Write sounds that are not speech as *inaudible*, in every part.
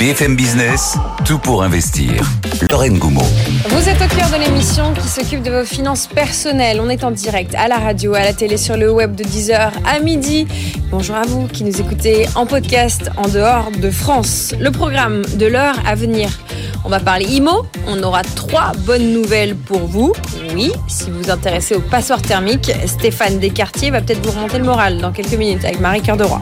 BFM Business, tout pour investir. Lorraine Goumeau. Vous êtes au cœur de l'émission qui s'occupe de vos finances personnelles. On est en direct à la radio, à la télé, sur le web de 10h à midi. Bonjour à vous qui nous écoutez en podcast en dehors de France. Le programme de l'heure à venir. On va parler IMO. On aura trois bonnes nouvelles pour vous. Oui, si vous vous intéressez au passeport thermique, Stéphane Descartiers va peut-être vous remonter le moral dans quelques minutes avec Marie Cœur de Roi.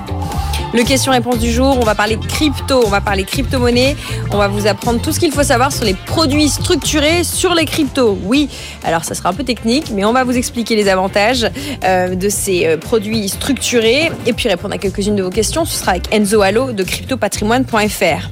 Le question-réponse du jour, on va parler crypto, on va parler crypto-monnaie, on va vous apprendre tout ce qu'il faut savoir sur les produits structurés sur les cryptos. Oui, alors ça sera un peu technique, mais on va vous expliquer les avantages euh, de ces euh, produits structurés et puis répondre à quelques-unes de vos questions. Ce sera avec Enzo Allo de cryptopatrimoine.fr.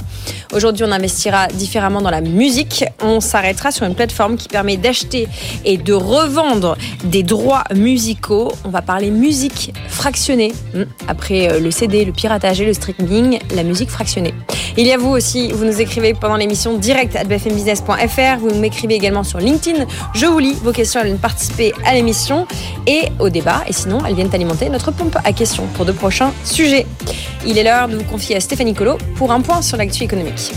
Aujourd'hui, on investira différemment dans la musique. On s'arrêtera sur une plateforme qui permet d'acheter et de revendre des droits musicaux. On va parler musique fractionnée. Hmm. Après euh, le CD, le piratage et le streaming, la musique fractionnée. Il y a vous aussi, vous nous écrivez pendant l'émission direct à bfmbusiness.fr. Vous m'écrivez également sur LinkedIn. Je vous lis vos questions, elles viennent participer à l'émission et au débat. Et sinon, elles viennent alimenter notre pompe à questions pour de prochains sujets. Il est l'heure de vous confier à Stéphanie Colo pour un point sur l'actu économique.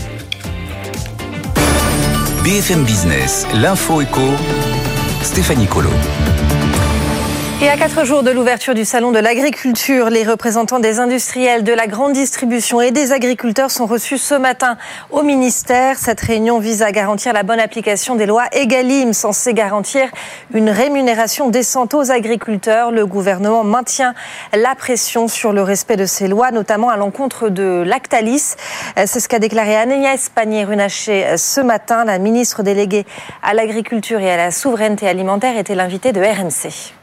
BFM Business, l'info éco, Stéphanie Colo. Et à quatre jours de l'ouverture du salon de l'agriculture, les représentants des industriels, de la grande distribution et des agriculteurs sont reçus ce matin au ministère. Cette réunion vise à garantir la bonne application des lois EGalim, censées garantir une rémunération décente aux agriculteurs. Le gouvernement maintient la pression sur le respect de ces lois, notamment à l'encontre de Lactalis. C'est ce qu'a déclaré Agnès Pannier-Runacher ce matin. La ministre déléguée à l'agriculture et à la souveraineté alimentaire était l'invitée de RMC.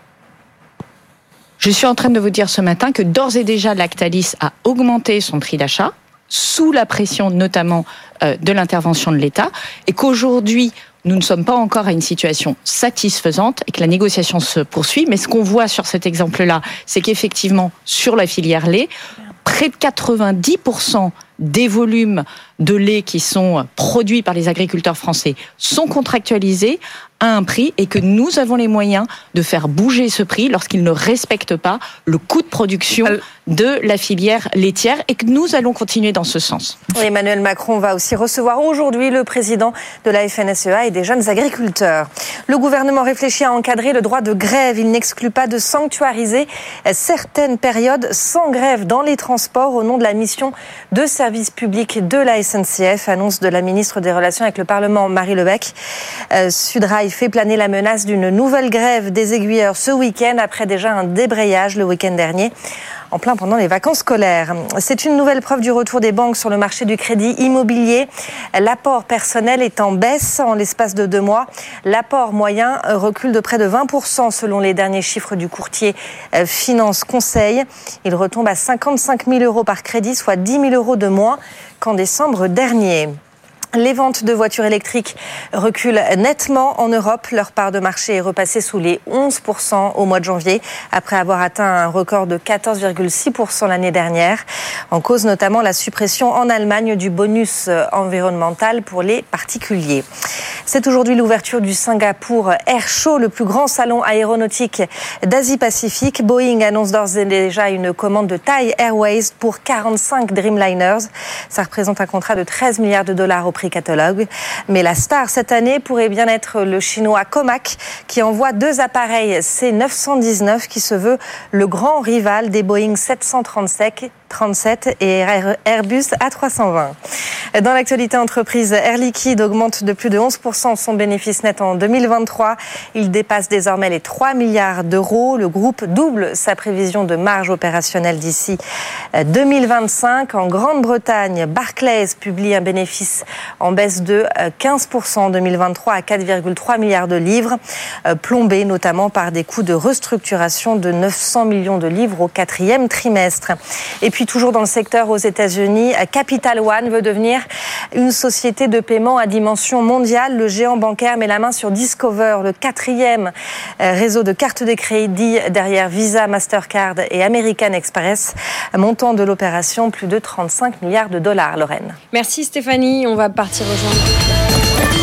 Je suis en train de vous dire ce matin que d'ores et déjà Lactalis a augmenté son prix d'achat sous la pression notamment euh, de l'intervention de l'État et qu'aujourd'hui nous ne sommes pas encore à une situation satisfaisante et que la négociation se poursuit. Mais ce qu'on voit sur cet exemple-là, c'est qu'effectivement, sur la filière lait, près de 90% des volumes de lait qui sont produits par les agriculteurs français sont contractualisés à un prix et que nous avons les moyens de faire bouger ce prix lorsqu'ils ne respectent pas le coût de production de la filière laitière et que nous allons continuer dans ce sens. Emmanuel Macron va aussi recevoir aujourd'hui le président de la FNSEA et des jeunes agriculteurs. Le gouvernement réfléchit à encadrer le droit de grève. Il n'exclut pas de sanctuariser certaines périodes sans grève dans les transports au nom de la mission de service public de la SNCF, annonce de la ministre des Relations avec le Parlement Marie Lebec. Euh, Sudrail fait planer la menace d'une nouvelle grève des aiguilleurs ce week-end après déjà un débrayage le week-end dernier en plein pendant les vacances scolaires. C'est une nouvelle preuve du retour des banques sur le marché du crédit immobilier. L'apport personnel est en baisse en l'espace de deux mois. L'apport moyen recule de près de 20% selon les derniers chiffres du courtier euh, Finance Conseil. Il retombe à 55 000 euros par crédit, soit 10 000 euros de moins qu'en décembre dernier. Les ventes de voitures électriques reculent nettement en Europe. Leur part de marché est repassée sous les 11% au mois de janvier, après avoir atteint un record de 14,6% l'année dernière. En cause notamment la suppression en Allemagne du bonus environnemental pour les particuliers. C'est aujourd'hui l'ouverture du Singapour Air Show, le plus grand salon aéronautique d'Asie-Pacifique. Boeing annonce d'ores et déjà une commande de Thai Airways pour 45 Dreamliners. Ça représente un contrat de 13 milliards de dollars au Mais la star cette année pourrait bien être le chinois Comac qui envoie deux appareils C919 qui se veut le grand rival des Boeing 737 37 et Airbus A320. Dans l'actualité entreprise, Air Liquide augmente de plus de 11% son bénéfice net en 2023. Il dépasse désormais les 3 milliards d'euros. Le groupe double sa prévision de marge opérationnelle d'ici 2025. En Grande-Bretagne, Barclays publie un bénéfice en baisse de 15% en 2023 à 4,3 milliards de livres, plombé notamment par des coûts de restructuration de 900 millions de livres au quatrième trimestre. Toujours dans le secteur aux États-Unis, Capital One veut devenir une société de paiement à dimension mondiale. Le géant bancaire met la main sur Discover, le quatrième euh, réseau de cartes de crédit derrière Visa, Mastercard et American Express. Montant de l'opération, plus de 35 milliards de dollars, Lorraine. Merci Stéphanie, on va partir rejoindre.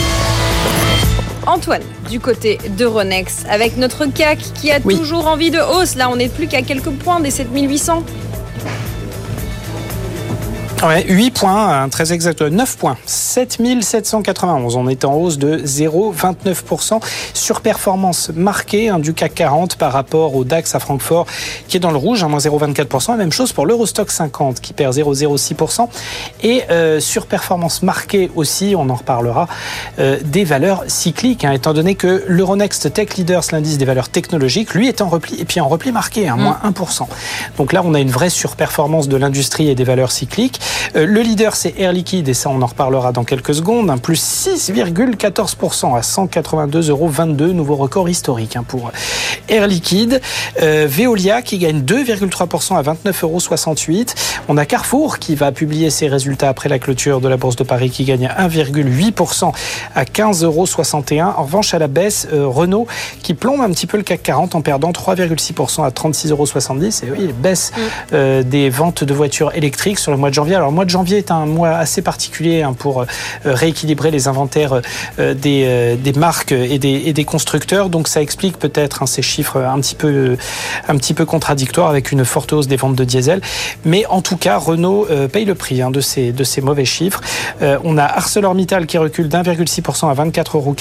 Antoine, du côté d'Euronext, avec notre CAC qui a toujours envie de hausse. Là, on n'est plus qu'à quelques points des 7800. Ouais, 8 points, très exact, 9 points. 7791. On est en hausse de 0,29%. Surperformance marquée hein, du CAC 40 par rapport au DAX à Francfort qui est dans le rouge, à moins 0,24%. Même chose pour l'Eurostock 50 qui perd 0,06%. Et euh, surperformance marquée aussi, on en reparlera, euh, des valeurs cycliques, hein, étant donné que l'Euronext Tech Leaders, l'indice des valeurs technologiques, lui est en repli, et puis en repli marqué, hein, moins 1%. Donc là, on a une vraie surperformance de l'industrie et des valeurs cycliques. Euh, le leader, c'est Air Liquide, et ça, on en reparlera dans quelques secondes, un plus 6,14% à 182,22 euros, nouveau record historique hein, pour Air Liquide. Euh, Veolia qui gagne 2,3% à 29,68 euros. On a Carrefour qui va publier ses résultats après la clôture de la Bourse de Paris qui gagne 1,8% à 15,61 euros. En revanche, à la baisse, euh, Renault qui plombe un petit peu le CAC 40 en perdant 3,6% à 36,70 euros. Et oui, baisse mm. euh, des ventes de voitures électriques sur le mois de janvier. Alors, le mois de janvier est un mois assez particulier hein, pour euh, rééquilibrer les inventaires des, des marques et des, constructeurs. Donc, ça explique peut-être hein, ces chiffres un petit peu, contradictoires avec une forte hausse des ventes de diesel. Mais en tout cas, Renault paye le prix hein, de, ces, mauvais chiffres. on a ArcelorMittal qui recule d'1,6% à 24,46 euros.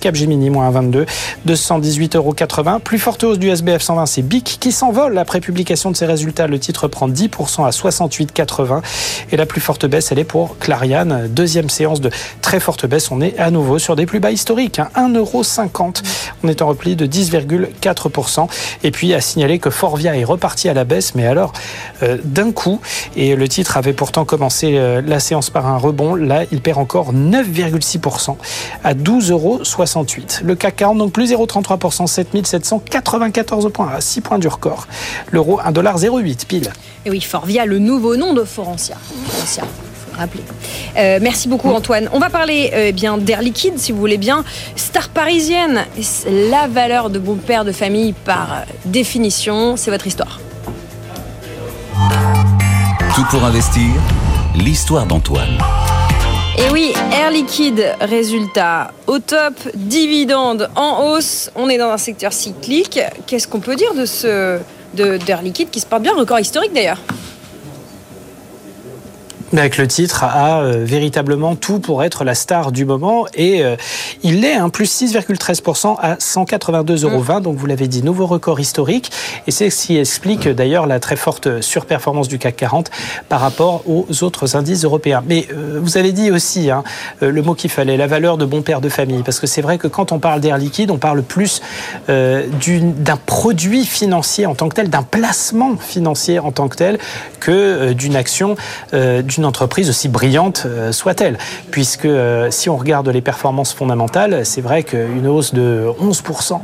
Capgemini moins 22, 218,80 euros. Plus forte hausse du SBF 120, c'est BIC qui s'envole après publication de ses résultats. Le titre prend 10% à 68,80. Et la plus forte baisse, elle est pour Clariane. Deuxième séance de très forte baisse. On est à nouveau sur des plus bas historiques. 1,50 hein. On est en repli de 10,4%. Et puis à signaler que Forvia est reparti à la baisse, mais alors euh, d'un coup. Et le titre avait pourtant commencé euh, la séance par un rebond. Là, il perd encore 9,6% à 12,68 euros. Le CAC 40, donc plus 0,33%, 7794 points, à 6 points du record. L'euro, 1,08$ pile. Et oui, Forvia, le nouveau nom de Forentia. Rappeler. Euh, merci beaucoup Antoine. On va parler euh, eh bien d'Air Liquide si vous voulez bien. Star parisienne, la valeur de bon père de famille par définition, c'est votre histoire. Tout pour investir, l'histoire d'Antoine. Et oui, Air Liquide, résultat au top, dividende en hausse. On est dans un secteur cyclique. Qu'est-ce qu'on peut dire de ce d'Air Liquide qui se porte bien, record historique d'ailleurs? Avec le titre a euh, véritablement tout pour être la star du moment et euh, il est un plus 6,13% à 182,20 euros. Mm. Donc vous l'avez dit, nouveau record historique et c'est ce qui explique d'ailleurs la très forte surperformance du CAC 40 par rapport aux autres indices européens. Mais euh, vous avez dit aussi hein, le mot qu'il fallait, la valeur de bon père de famille, parce que c'est vrai que quand on parle d'air liquide, on parle plus d'un produit financier en tant que tel, d'un placement financier en tant que tel que d'une action d'une une entreprise aussi brillante euh, soit-elle. Puisque euh, si on regarde les performances fondamentales, c'est vrai qu'une hausse de 11%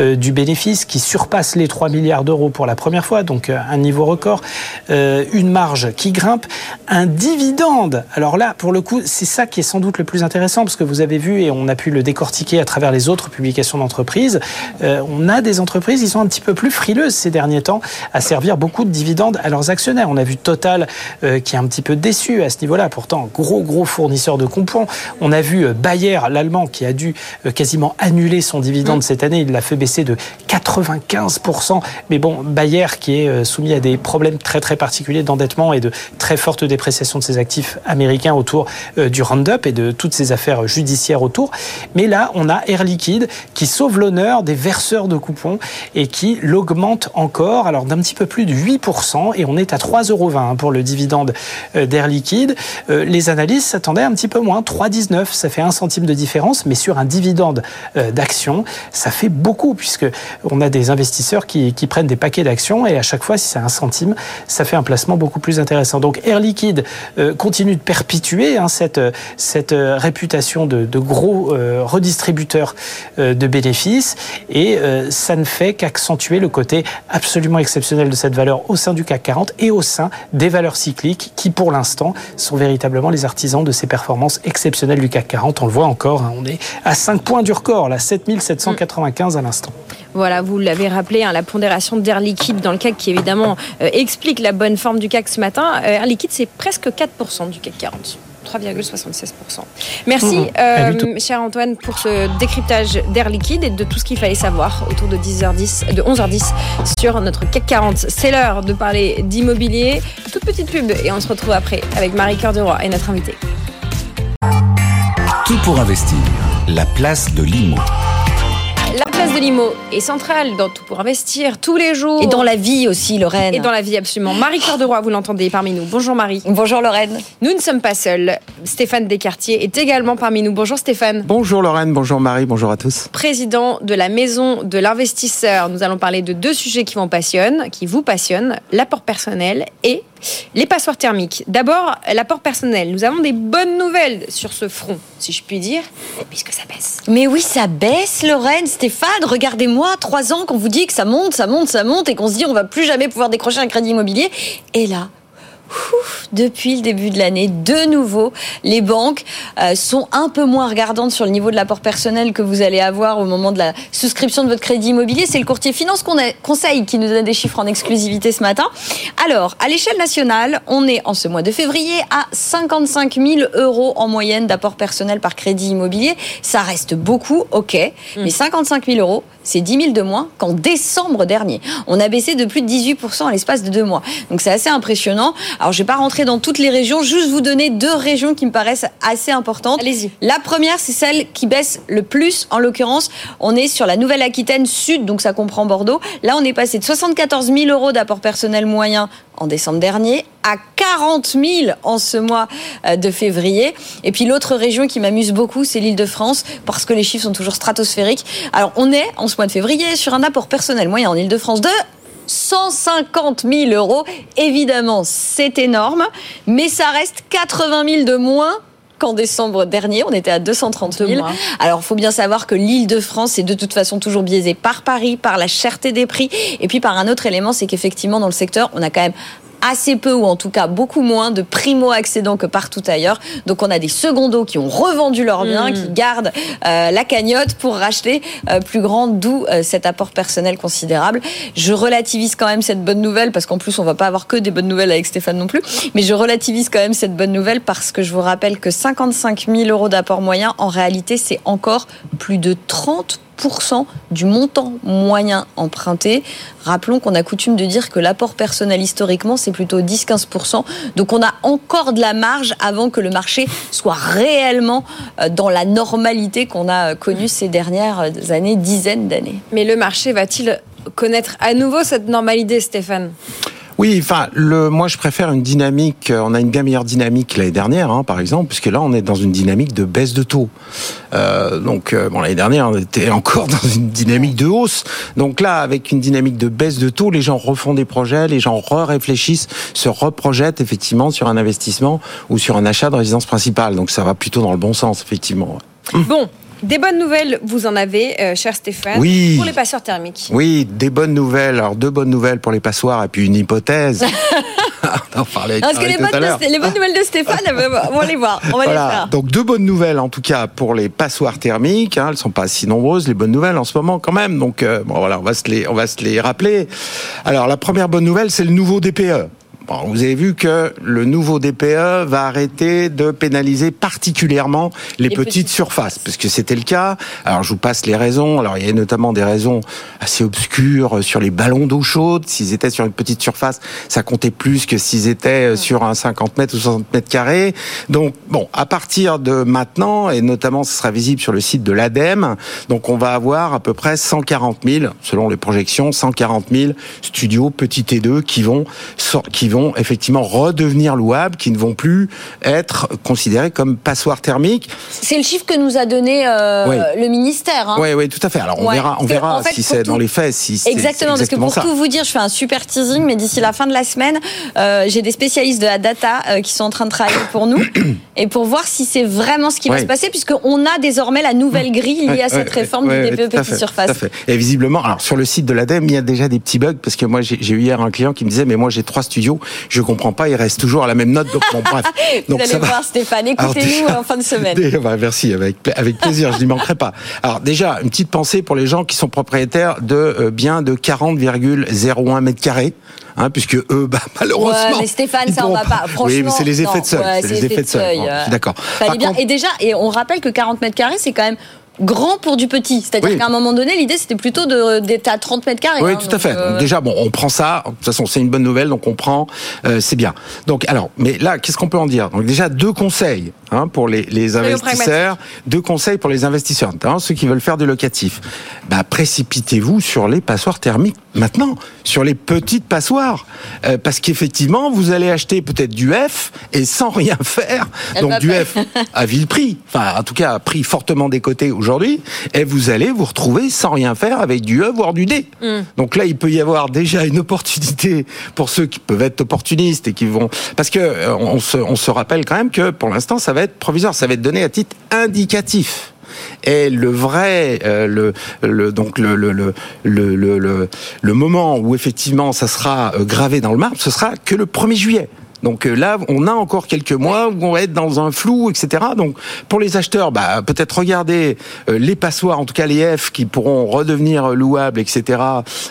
euh, du bénéfice qui surpasse les 3 milliards d'euros pour la première fois, donc un niveau record, une marge qui grimpe, un dividende. Alors là, pour le coup, c'est ça qui est sans doute le plus intéressant parce que vous avez vu et on a pu le décortiquer à travers les autres publications d'entreprises. on a des entreprises qui sont un petit peu plus frileuses ces derniers temps à servir beaucoup de dividendes à leurs actionnaires. On a vu Total qui est un petit peu déçu à ce niveau-là. Pourtant, gros, gros fournisseur de compounds. On a vu euh, Bayer, l'allemand, qui a dû euh, quasiment annuler son dividende mm. cette année. Il l'a fait baisser de 95%. Mais bon, Bayer, qui est euh, soumis à des problèmes très, très particuliers d'endettement et de très forte dépréciation de ses actifs américains autour du Roundup et de toutes ces affaires judiciaires autour. Mais là, on a Air Liquide qui sauve l'honneur des verseurs de coupons et qui l'augmente encore, alors d'un petit peu plus de 8%, et on est à 3,20 euros pour le dividende d'Air Liquide. Euh, les analystes s'attendaient un petit peu moins, 3,19, ça fait un centime de différence, mais sur un dividende euh, d'actions, ça fait beaucoup puisque on a des investisseurs qui, prennent des paquets d'actions et à chaque fois, si c'est un centime, ça fait un placement beaucoup plus intéressant. Donc Air Liquide euh, continue de perpétuer hein, cette réputation de, gros redistributeur de bénéfices et ça ne fait qu'accentuer le côté absolument exceptionnel de cette valeur au sein du CAC 40 et au sein des valeurs cycliques qui, pour l'instant, sont véritablement les artisans de ces performances exceptionnelles du CAC 40. On le voit encore, hein, on est à 5 points du record, là, 7795 à l'instant. Voilà, vous l'avez rappelé, hein, la pondération d'Air Liquide dans le CAC qui évidemment euh, explique la bonne forme du CAC ce matin. Euh, Air Liquide, c'est presque 4% du CAC 40. 3,76%. Merci, Mmh. euh, À vite. cher Antoine, pour ce décryptage d'air liquide et de tout ce qu'il fallait savoir autour de 10h10, de 11h10 sur notre CAC 40. C'est l'heure de parler d'immobilier. Toute petite pub et on se retrouve après avec Marie Cœur de Roi et notre invité. Tout pour investir. La place de l'IMO. De l'IMO est centrale dans tout pour investir tous les jours. Et dans la vie aussi, Lorraine. Et dans la vie, absolument. Marie Cœur de Roi, vous l'entendez parmi nous. Bonjour Marie. Bonjour Lorraine. Nous ne sommes pas seuls. Stéphane Descartiers est également parmi nous. Bonjour Stéphane. Bonjour Lorraine, bonjour Marie, bonjour à tous. Président de la Maison de l'Investisseur. Nous allons parler de deux sujets qui, vont passionnent, qui vous passionnent, l'apport personnel et les passoires thermiques. D'abord, l'apport personnel. Nous avons des bonnes nouvelles sur ce front, si je puis dire, puisque ça baisse. Mais oui, ça baisse, Lorraine, Stéphane. Regardez-moi, trois ans qu'on vous dit que ça monte, ça monte, ça monte, et qu'on se dit on va plus jamais pouvoir décrocher un crédit immobilier. Et là. Ouf, depuis le début de l'année, de nouveau, les banques euh, sont un peu moins regardantes sur le niveau de l'apport personnel que vous allez avoir au moment de la souscription de votre crédit immobilier. C'est le courtier Finance qu'on a- Conseil qui nous donne des chiffres en exclusivité ce matin. Alors, à l'échelle nationale, on est en ce mois de février à 55 000 euros en moyenne d'apport personnel par crédit immobilier. Ça reste beaucoup, ok, mais 55 000 euros, c'est 10 000 de moins qu'en décembre dernier. On a baissé de plus de 18 à l'espace de deux mois. Donc c'est assez impressionnant. Alors je vais pas rentrer dans toutes les régions, juste vous donner deux régions qui me paraissent assez importantes. Allez-y. La première, c'est celle qui baisse le plus. En l'occurrence, on est sur la Nouvelle-Aquitaine Sud, donc ça comprend Bordeaux. Là, on est passé de 74 000 euros d'apport personnel moyen en décembre dernier à 40 000 en ce mois euh, de février. Et puis l'autre région qui m'amuse beaucoup, c'est l'Île-de-France, parce que les chiffres sont toujours stratosphériques. Alors on est en ce mois de février sur un apport personnel moyen en Île-de-France de 150 000 euros. Évidemment, c'est énorme, mais ça reste 80 000 de moins qu'en décembre dernier. On était à 230 De 000. moins. Alors, il faut bien savoir que l'île de France est de toute façon toujours biaisée par Paris, par la cherté des prix, et puis par un autre élément, c'est qu'effectivement, dans le secteur, on a quand même assez peu ou en tout cas beaucoup moins de primo-accédants que partout ailleurs. Donc on a des secondos qui ont revendu leurs biens, qui gardent euh, la cagnotte pour racheter euh, plus grand, d'où euh, cet apport personnel considérable. Je relativise quand même cette bonne nouvelle parce qu'en plus on va pas avoir que des bonnes nouvelles avec Stéphane non plus, mais je relativise quand même cette bonne nouvelle parce que je vous rappelle que 55 000 euros d'apport moyen, en réalité c'est encore plus de 30 du montant moyen emprunté. Rappelons qu'on a coutume de dire que l'apport personnel historiquement c'est plutôt 10-15%. Donc on a encore de la marge avant que le marché soit réellement euh, dans la normalité qu'on a euh, connue ces dernières euh, années, dizaines d'années. Mais le marché va-t-il connaître à nouveau cette normalité, Stéphane? Oui, enfin, le, moi je préfère une dynamique, euh, on a une bien meilleure dynamique l'année dernière, hein, par exemple, puisque là on est dans une dynamique de baisse de taux. Euh, donc, euh, bon, l'année dernière on était encore *laughs* dans une dynamique de hausse. Donc là, avec une dynamique de baisse de taux, les gens refont des projets, les gens re-réfléchissent, se reprojettent effectivement sur un investissement ou sur un achat de résidence principale. Donc ça va plutôt dans le bon sens, effectivement. Bon, des bonnes nouvelles, vous en avez, euh, cher Stéphane, Oui. pour les passeurs thermiques. Oui, des bonnes nouvelles. Alors deux bonnes nouvelles pour les passoires et puis une hypothèse. *laughs* on en parlait avec Parce que les tout bonnes, l'heure. de- les bonnes nouvelles de Stéphane, on va les voir, on va les Voilà, faire. donc deux bonnes nouvelles en tout cas pour les passoires thermiques. Hein, elles sont pas si nombreuses les bonnes nouvelles en ce moment quand même. Donc euh, bon voilà, on va se les on va se les rappeler. Alors la première bonne nouvelle c'est le nouveau DPE. Bon, vous avez vu que le nouveau DPE va arrêter de pénaliser particulièrement les, Les petites, petites surfaces, parce que c'était le cas. Alors je vous passe les raisons. Alors il y a notamment des raisons assez obscures sur les ballons d'eau chaude. S'ils étaient sur une petite surface, ça comptait plus que s'ils étaient sur un 50 mètres ou 60 mètres carrés. Donc bon, à partir de maintenant, et notamment ce sera visible sur le site de l'ADEME, donc on va avoir à peu près 140 000, selon les projections, 140 000 studios petits T2 qui vont qui vont effectivement redevenir louables, qui ne vont plus être considérés comme passoires thermiques. C'est le chiffre que nous a donné euh, Oui. le ministère. hein. Oui, oui, tout à fait. Alors on Ouais, verra, on verra en fait, si c'est tout- dans les faits, si c'est Exactement, parce que exactement pour ça. tout vous dire, je fais un super teasing, mais d'ici la fin de la semaine, euh, j'ai des spécialistes de la data euh, qui sont en train de travailler pour nous *coughs* et pour voir si c'est vraiment ce qui va se passer, puisqu'on a désormais la nouvelle *coughs* grille liée à cette réforme du DPE petite surface. tout à fait. Et visiblement, alors sur le site de l'ADEME, il y a déjà des petits bugs parce que moi j'ai eu hier un client qui me disait mais moi j'ai trois studios, je comprends pas, il reste toujours à la même note. Donc bon, bref. *laughs* Vous Donc allez ça va. voir Stéphane, écoutez-nous en fin de semaine. Bah, merci, avec, avec plaisir, je n'y manquerai pas. Alors déjà, une petite pensée pour les gens qui sont propriétaires de euh, biens de 40,01 mètres carrés. Hein, puisque eux, bah, *laughs* malheureusement. Ouais, mais Stéphane, ça, on va pas. Oui, mais c'est les effets de seuil. ouais, c'est les effets de seuil. euh, d'accord. bien. contre- Et déjà, et on rappelle que 40 mètres carrés, c'est quand même grand pour du petit. C'est-à-dire Oui. qu'à un moment donné, l'idée, c'était plutôt d'être à 30 mètres carrés. Oui, hein, tout à fait. euh, déjà, bon, on prend ça. De toute façon, c'est une bonne nouvelle, donc on prend, euh, c'est bien. Donc, alors, mais là, qu'est-ce qu'on peut en dire? Donc déjà, deux conseils hein, pour les, les investisseurs, deux conseils pour les investisseurs, notamment ceux qui veulent faire du locatif. Bah, précipitez-vous sur les passoires thermiques maintenant, sur les petites passoires, Euh, parce qu'effectivement, vous allez acheter peut-être du F et sans *laughs* rien faire. Elle donc du F à vil prix, enfin en tout cas à prix fortement décoté aujourd'hui, et vous allez vous retrouver sans rien faire avec du E voire du D. Donc là, il peut y avoir déjà une opportunité pour ceux qui peuvent être opportunistes et qui vont, parce que euh, on se, on se rappelle quand même que pour l'instant, ça va être provisoire, ça va être donné à titre indicatif. Et le vrai, euh, le, donc le, le, le, le- le moment où effectivement ça sera euh, gravé dans le marbre, ce sera que le 1er juillet. Donc euh, là, on a encore quelques mois où on va être dans un flou, etc. Donc pour les acheteurs, bah, peut-être regarder euh, les passoires, en tout cas les F, qui pourront redevenir louables, etc.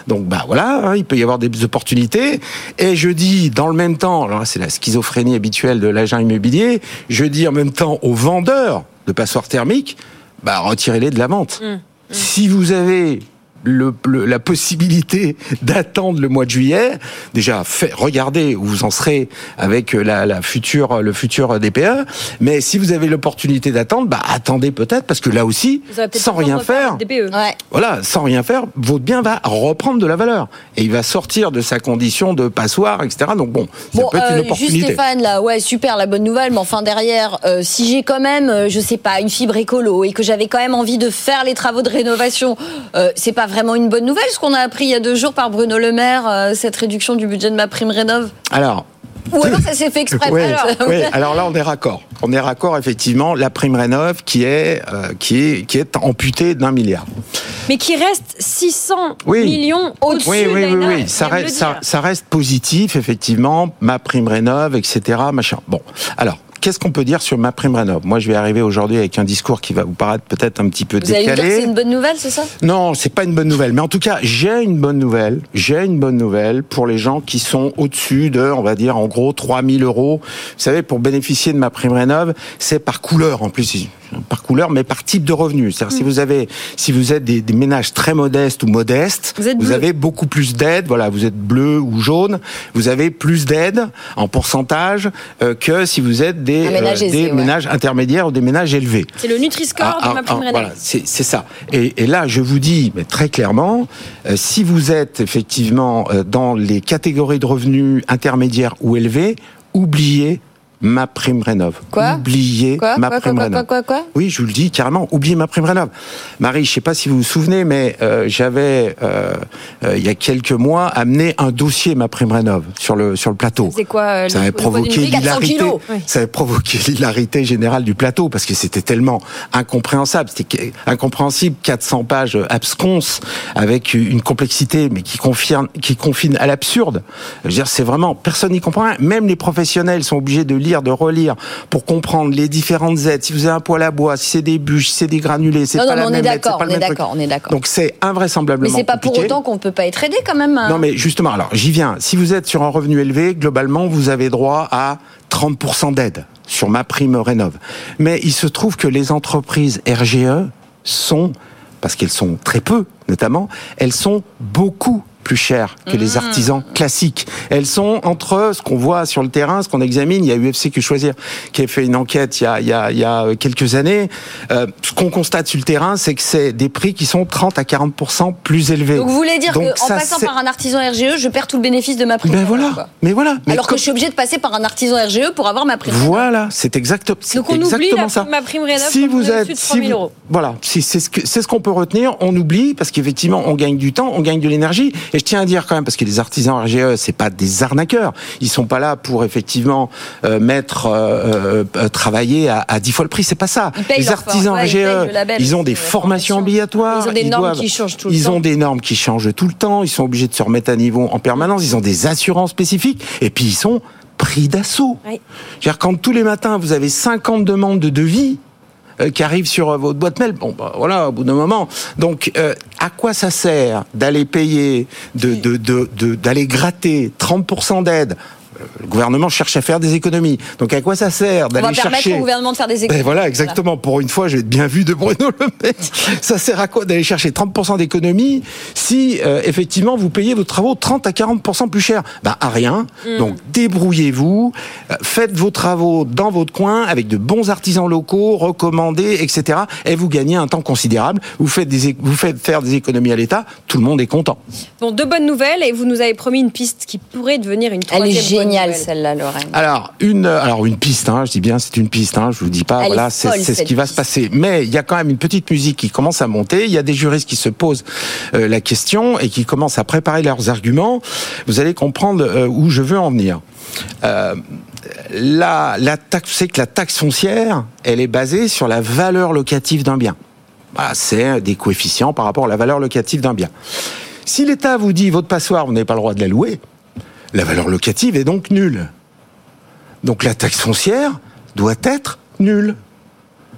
Donc bah voilà, hein, il peut y avoir des opportunités. Et je dis dans le même temps, alors là c'est la schizophrénie habituelle de l'agent immobilier, je dis en même temps aux vendeurs de passoires thermiques, bah retirez-les de la vente. Si vous avez le, le- la possibilité *laughs* d'attendre le mois de juillet, déjà fait, regardez où vous en serez avec la, la future, le futur DPE. Mais si vous avez l'opportunité d'attendre, bah attendez peut-être parce que là aussi, sans rien faire, votre DPE. Ouais. voilà, sans rien faire, votre bien va reprendre de la valeur et il va sortir de sa condition de passoire, etc. Donc bon, ça Bon, peut être euh, une juste opportunité. Stéphane, là, ouais, super, la bonne nouvelle, mais enfin derrière, euh, si j'ai quand même, euh, je sais pas, une fibre écolo et que j'avais quand même envie de faire les travaux de rénovation, euh, c'est pas vraiment une bonne nouvelle ce qu'on a appris il y a deux jours par Bruno Le Maire, euh, cette réduction du budget de ma prime rénov. Alors, Ou alors ça s'est fait exprès. Oui, oui, alors là on est raccord. On est raccord effectivement la prime rénov qui est euh, qui est qui est amputée d'un milliard. Mais qui reste 600 Oui. millions au-dessus Oui, oui, oui, oui. Reste, ça reste positif, effectivement. Ma prime rénov, etc. Machin. Bon, alors. Qu'est-ce qu'on peut dire sur ma prime rénov Moi, je vais arriver aujourd'hui avec un discours qui va vous paraître peut-être un petit peu Vous allez me dire que décalé. c'est une bonne nouvelle, c'est ça? Non, c'est pas une bonne nouvelle. Mais en tout cas, j'ai une bonne nouvelle. J'ai une bonne nouvelle pour les gens qui sont au-dessus de, on va dire, en gros, 3000 euros. Vous savez, pour bénéficier de ma prime rénov, c'est par couleur en plus. Par couleur, mais par type de revenu. C'est-à-dire, si vous avez, si vous êtes des, des ménages très modestes ou modestes, Vous avez beaucoup plus d'aide. Voilà, vous êtes bleu ou jaune. Vous avez plus d'aide en pourcentage euh, que si vous êtes des, Un ménage euh, aisé, des ouais. ménages intermédiaires ou des ménages élevés. C'est le Nutri-Score Ah, de ma ah, prime ah, rénov. Voilà, c'est c'est ça. Et, et là, je vous dis mais très clairement, euh, si vous êtes effectivement euh, dans les catégories de revenus intermédiaires ou élevés, oubliez ma prime rénov. Quoi? Oubliez Quoi? ma quoi, prime quoi, rénov. quoi, Oui, je vous le dis carrément, oubliez ma prime rénov. Marie, je sais pas si vous vous souvenez, mais euh, j'avais euh, euh, il y a quelques mois amené un dossier ma prime rénov sur le sur le plateau. C'est quoi Ça le- avait provoqué brique 400 l'hilarité. Oui. Ça avait provoqué l'hilarité générale du plateau parce que c'était tellement incompréhensible. C'était incompréhensible, 400 pages absconses avec une complexité, mais qui confine, qui confine à l'absurde. Je veux dire, c'est vraiment personne n'y comprend rien. Même les professionnels sont obligés de lire, de relire pour comprendre les différentes aides. Si vous avez un poêle à bois, si c'est des bûches, si c'est des granulés, c'est pas non, la mais on est même aide, d'accord, pas on le est d'accord, on est d'accord. Donc c'est Mais invraisemblablement c'est pas pour autant qu'on peut pas être aidé quand même. hein. Non, mais justement, alors j'y viens. Si vous êtes sur un revenu élevé, globalement, vous avez droit à 30% d'aide sur ma prime rénov. Mais il se trouve que les entreprises RGE sont, parce qu'elles sont très peu notamment, elles sont beaucoup plus chères que les artisans classiques. Elles sont entre ce qu'on voit sur le terrain, ce qu'on examine. Il y a UFC que choisir qui a fait une enquête il y a, il y a, il y a quelques années. Euh, ce qu'on constate sur le terrain, c'est que c'est des prix qui sont 30 à 40% plus élevés. Donc vous voulez dire qu'en passant par un artisan RGE, je perds tout le bénéfice de ma prime ben voilà, quoi. mais voilà. Mais Alors que je suis obligé de passer par un artisan RGE pour avoir ma prime. Voilà, c'est exact, Donc on oublie la- ça. ma prime rénov si vous êtes, au-dessus de si 3 000 vous- euros. voilà, si c'est ce que c'est ce qu'on peut retenir. On oublie parce qu'effectivement, on gagne du temps, on gagne de l'énergie. Et je tiens à dire quand même parce que les artisans RGE, c'est pas des arnaqueurs. Ils sont pas là pour effectivement euh, mettre euh, euh, travailler à, à 10 fois le prix. C'est pas ça. Ils Les artisans ouais, ils RGE, label ils ont des formations formation. obligatoires. Ils ont des normes doivent- qui changent tout le Ils temps. ont des normes qui changent tout le temps. Ils sont obligés de se remettre à niveau en permanence. Ils ont des assurances spécifiques. Et puis ils sont pris d'assaut. Oui. Quand tous les matins vous avez 50 demandes de devis euh, qui arrivent sur euh, votre boîte mail, bon bah voilà, au bout d'un moment. Donc euh, à quoi ça sert d'aller payer, de de- de- de- d'aller gratter 30% d'aide le gouvernement cherche à faire des économies. Donc à quoi ça sert On va d'aller permettre chercher au gouvernement de faire des ben économies. voilà, exactement. Pour une fois, j'ai bien vu de Bruno Le Maire. *laughs* Ça sert à quoi d'aller chercher 30% d'économie si euh, effectivement vous payez vos travaux 30 à 40% plus cher? Ben à rien. Donc débrouillez-vous, euh, faites vos travaux dans votre coin avec de bons artisans locaux, recommandés, etc. Et vous gagnez un temps considérable. Vous faites des, vous faites faire des économies à l'État. Tout le monde est content. Bon, deux bonnes nouvelles et vous nous avez promis une piste qui pourrait devenir une troisième géniale celle-là, Lorraine. Alors une, alors une piste, hein, je dis bien c'est une piste, hein, je vous dis pas, Elle voilà, est c'est c'est ce qui va se passer. Mais il y a quand même une petite musique qui commence à monter. Il y a des juristes qui se posent euh, la question et qui commencent à préparer leurs arguments. Vous allez comprendre euh, où je veux en venir. Euh, la, la taxe, vous savez que la taxe foncière, elle est basée sur la valeur locative d'un bien. Voilà, c'est des coefficients par rapport à la valeur locative d'un bien. Si l'État vous dit votre passoire, vous n'avez pas le droit de la louer, la valeur locative est donc nulle. Donc la taxe foncière doit être nulle.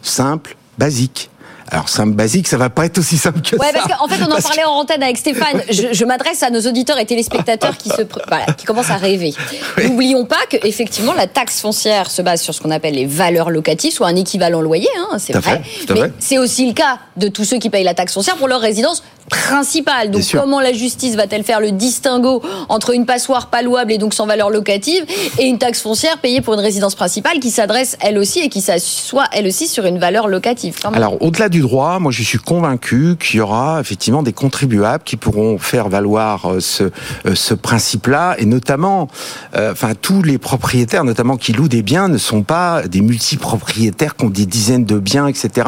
Simple, basique. Alors simple, basique, ça va pas être aussi simple que Ouais, ça. parce qu'en fait, on en Parce parlait en antenne avec Stéphane. Je, je m'adresse à nos auditeurs et téléspectateurs qui se, pr- *laughs* voilà, qui commencent à rêver. Oui. N'oublions pas que effectivement, la taxe foncière se base sur ce qu'on appelle les valeurs locatives, soit un équivalent loyer, hein, c'est vrai. fait, Mais c'est aussi le cas de tous ceux qui payent la taxe foncière pour leur résidence principale. Donc, comment la justice va-t-elle faire le distinguo entre une passoire pas louable et donc sans valeur locative et une taxe foncière payée pour une résidence principale qui s'adresse elle aussi et qui s'assoit elle aussi sur une valeur locative quand même. Alors, au-delà du droit, moi, je suis convaincu qu'il y aura effectivement des contribuables qui pourront faire valoir euh, ce, euh, ce principe-là, et notamment, euh, enfin, tous les propriétaires, notamment qui louent des biens, ne sont pas des multipropriétaires qui ont des dizaines de biens, etc.,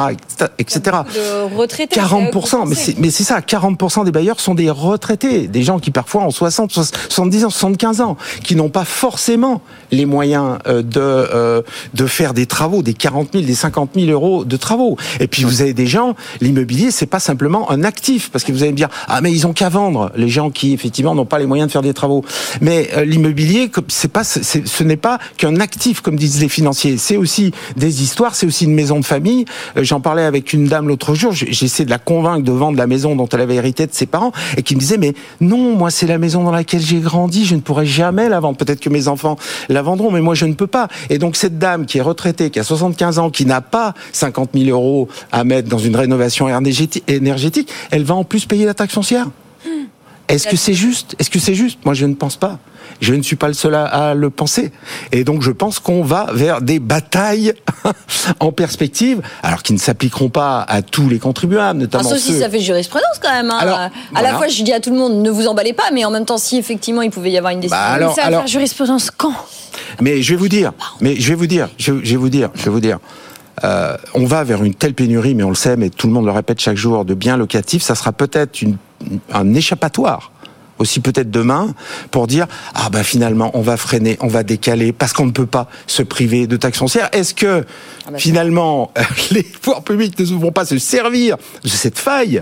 etc. De retraités. 40%, mais c'est, mais c'est ça, 40% des bailleurs sont des retraités, des gens qui parfois ont 60, 70 ans, 75 ans, qui n'ont pas forcément les moyens euh, de, euh, de faire des travaux, des 40 000, des 50 000 euros de travaux. Et puis vous avez des gens, l'immobilier, c'est pas simplement un actif, parce que vous allez me dire, ah mais ils ont qu'à vendre, les gens qui effectivement n'ont pas les moyens de faire des travaux. Mais euh, l'immobilier, c'est pas, ce n'est pas qu'un actif, comme disent les financiers. C'est aussi des histoires, c'est aussi une maison de famille. J'en parlais avec une dame l'autre jour, essayé de la convaincre de vendre la maison dont elle avait hérité de ses parents, et qui me disait, mais non, moi c'est la maison dans laquelle j'ai grandi, je ne pourrai jamais la vendre. Peut-être que mes enfants la vendront, mais moi je ne peux pas. Et donc cette dame qui est retraitée, qui a 75 ans, qui n'a pas 50 000 euros à mettre dans une rénovation énergéti- énergétique, elle va en plus payer la taxe foncière. Est-ce que c'est juste? Est-ce que c'est juste? Moi, je ne pense pas. Je ne suis pas le seul à, à le penser. Et donc, je pense qu'on va vers des batailles *laughs* en perspective, alors qui ne s'appliqueront pas à tous les contribuables, Ah, notamment ça aussi, ceux. ça fait jurisprudence quand même. hein. Alors, à voilà. la fois, je dis à tout le monde, ne vous emballez pas, mais en même temps, si effectivement il pouvait y avoir une décision. Bah, alors- ça va faire jurisprudence quand? Mais je vais vous dire, mais je vais vous dire, je, je vais vous dire, je vais vous dire. Euh, on va vers une telle pénurie, mais on le sait, mais tout le monde le répète chaque jour, de biens locatifs. Ça sera peut-être un échappatoire aussi peut-être demain pour dire ah bah finalement on va freiner, on va décaler parce qu'on ne peut pas se priver de taxes foncières. Est-ce que bah, finalement *laughs* les pouvoirs publics ne vont pas se servir de cette faille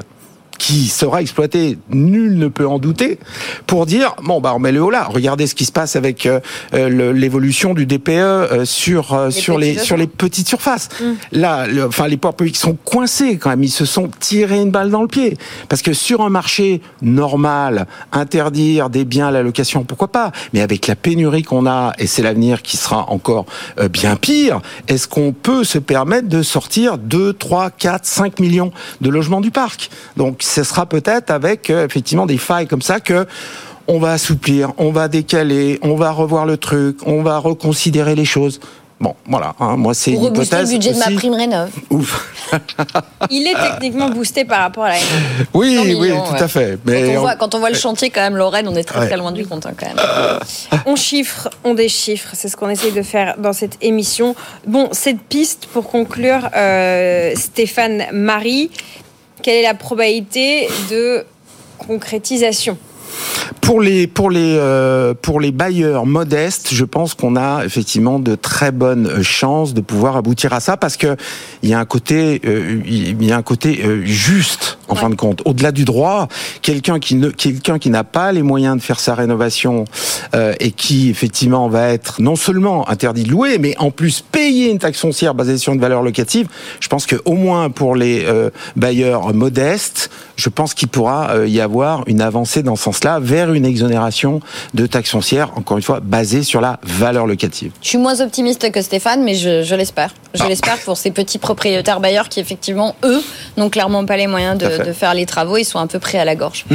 qui sera exploitée, nul ne peut en douter, pour dire bon bah on met le haut là. Regardez ce qui se passe avec euh, euh, l'évolution du DPE euh, sur euh, sur les sur les petites surfaces. Là, le- enfin les pouvoirs publics sont coincés quand même. Ils se sont tirés une balle dans le pied parce que sur un marché normal, interdire des biens à la location, pourquoi pas? Mais avec la pénurie qu'on a et c'est l'avenir qui sera encore euh, bien pire, est-ce qu'on peut se permettre de sortir 2, 3, 4, 5 millions de logements du parc? Donc ce sera peut-être avec euh, effectivement des failles comme ça que on va assouplir, on va décaler, on va revoir le truc, on va reconsidérer les choses. Bon, voilà, hein, moi c'est Pour une rebooster le hypothèse budget de ma prime rénov. Ouf. Il est techniquement boosté par rapport à la Oui, 100 oui, tout ouais. à fait. Quand Mais on, on- voit, quand on voit le chantier, quand même, Lorraine, on est très Ouais. très loin du compte, hein, quand même. On chiffre, on déchiffre, c'est ce qu'on essaye de faire dans cette émission. Bon, cette piste, pour conclure, euh, Stéphane Marie, quelle est la probabilité de concrétisation Pour les pour les euh, pour les bailleurs modestes, je pense qu'on a effectivement de très bonnes chances de pouvoir aboutir à ça parce que il y a un côté euh, il y a un côté euh, juste en fin de compte. Au-delà du droit, quelqu'un qui ne quelqu'un qui n'a pas les moyens de faire sa rénovation euh, et qui effectivement va être non seulement interdit de louer, mais en plus payer une taxe foncière basée sur une valeur locative. Je pense que au moins pour les euh, bailleurs modestes, je pense qu'il pourra euh, y avoir une avancée dans ce sens-là. Vers une exonération de taxes foncières, encore une fois, basée sur la valeur locative. Je suis moins optimiste que Stéphane, mais je, je l'espère. Je Ah. l'espère pour ces petits propriétaires bailleurs qui, effectivement, eux, n'ont clairement pas les moyens de, faire les travaux. Ils sont un peu pris à la gorge.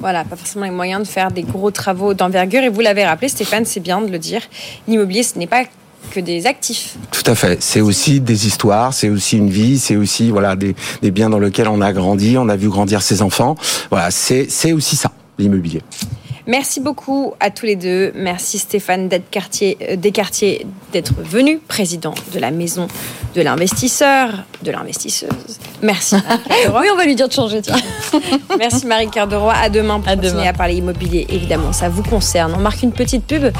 Voilà, pas forcément les moyens de faire des gros travaux d'envergure. Et vous l'avez rappelé, Stéphane, c'est bien de le dire. L'immobilier, ce n'est pas que des actifs. Tout à fait. C'est aussi des histoires, c'est aussi une vie, c'est aussi voilà des, des biens dans lesquels on a grandi, on a vu grandir ses enfants. Voilà, c'est aussi ça l'immobilier. Merci beaucoup à tous les deux. Merci Stéphane d'être quartier, euh, Descartiers d'être venu, président de la maison de l'investisseur, de l'investisseuse. Merci. *laughs* Oui, on va lui dire de changer, tiens. *laughs* Merci Marie-Cœur de Roy. À demain pour À continuer demain. à parler immobilier. Évidemment, ça vous concerne. On marque une petite pub.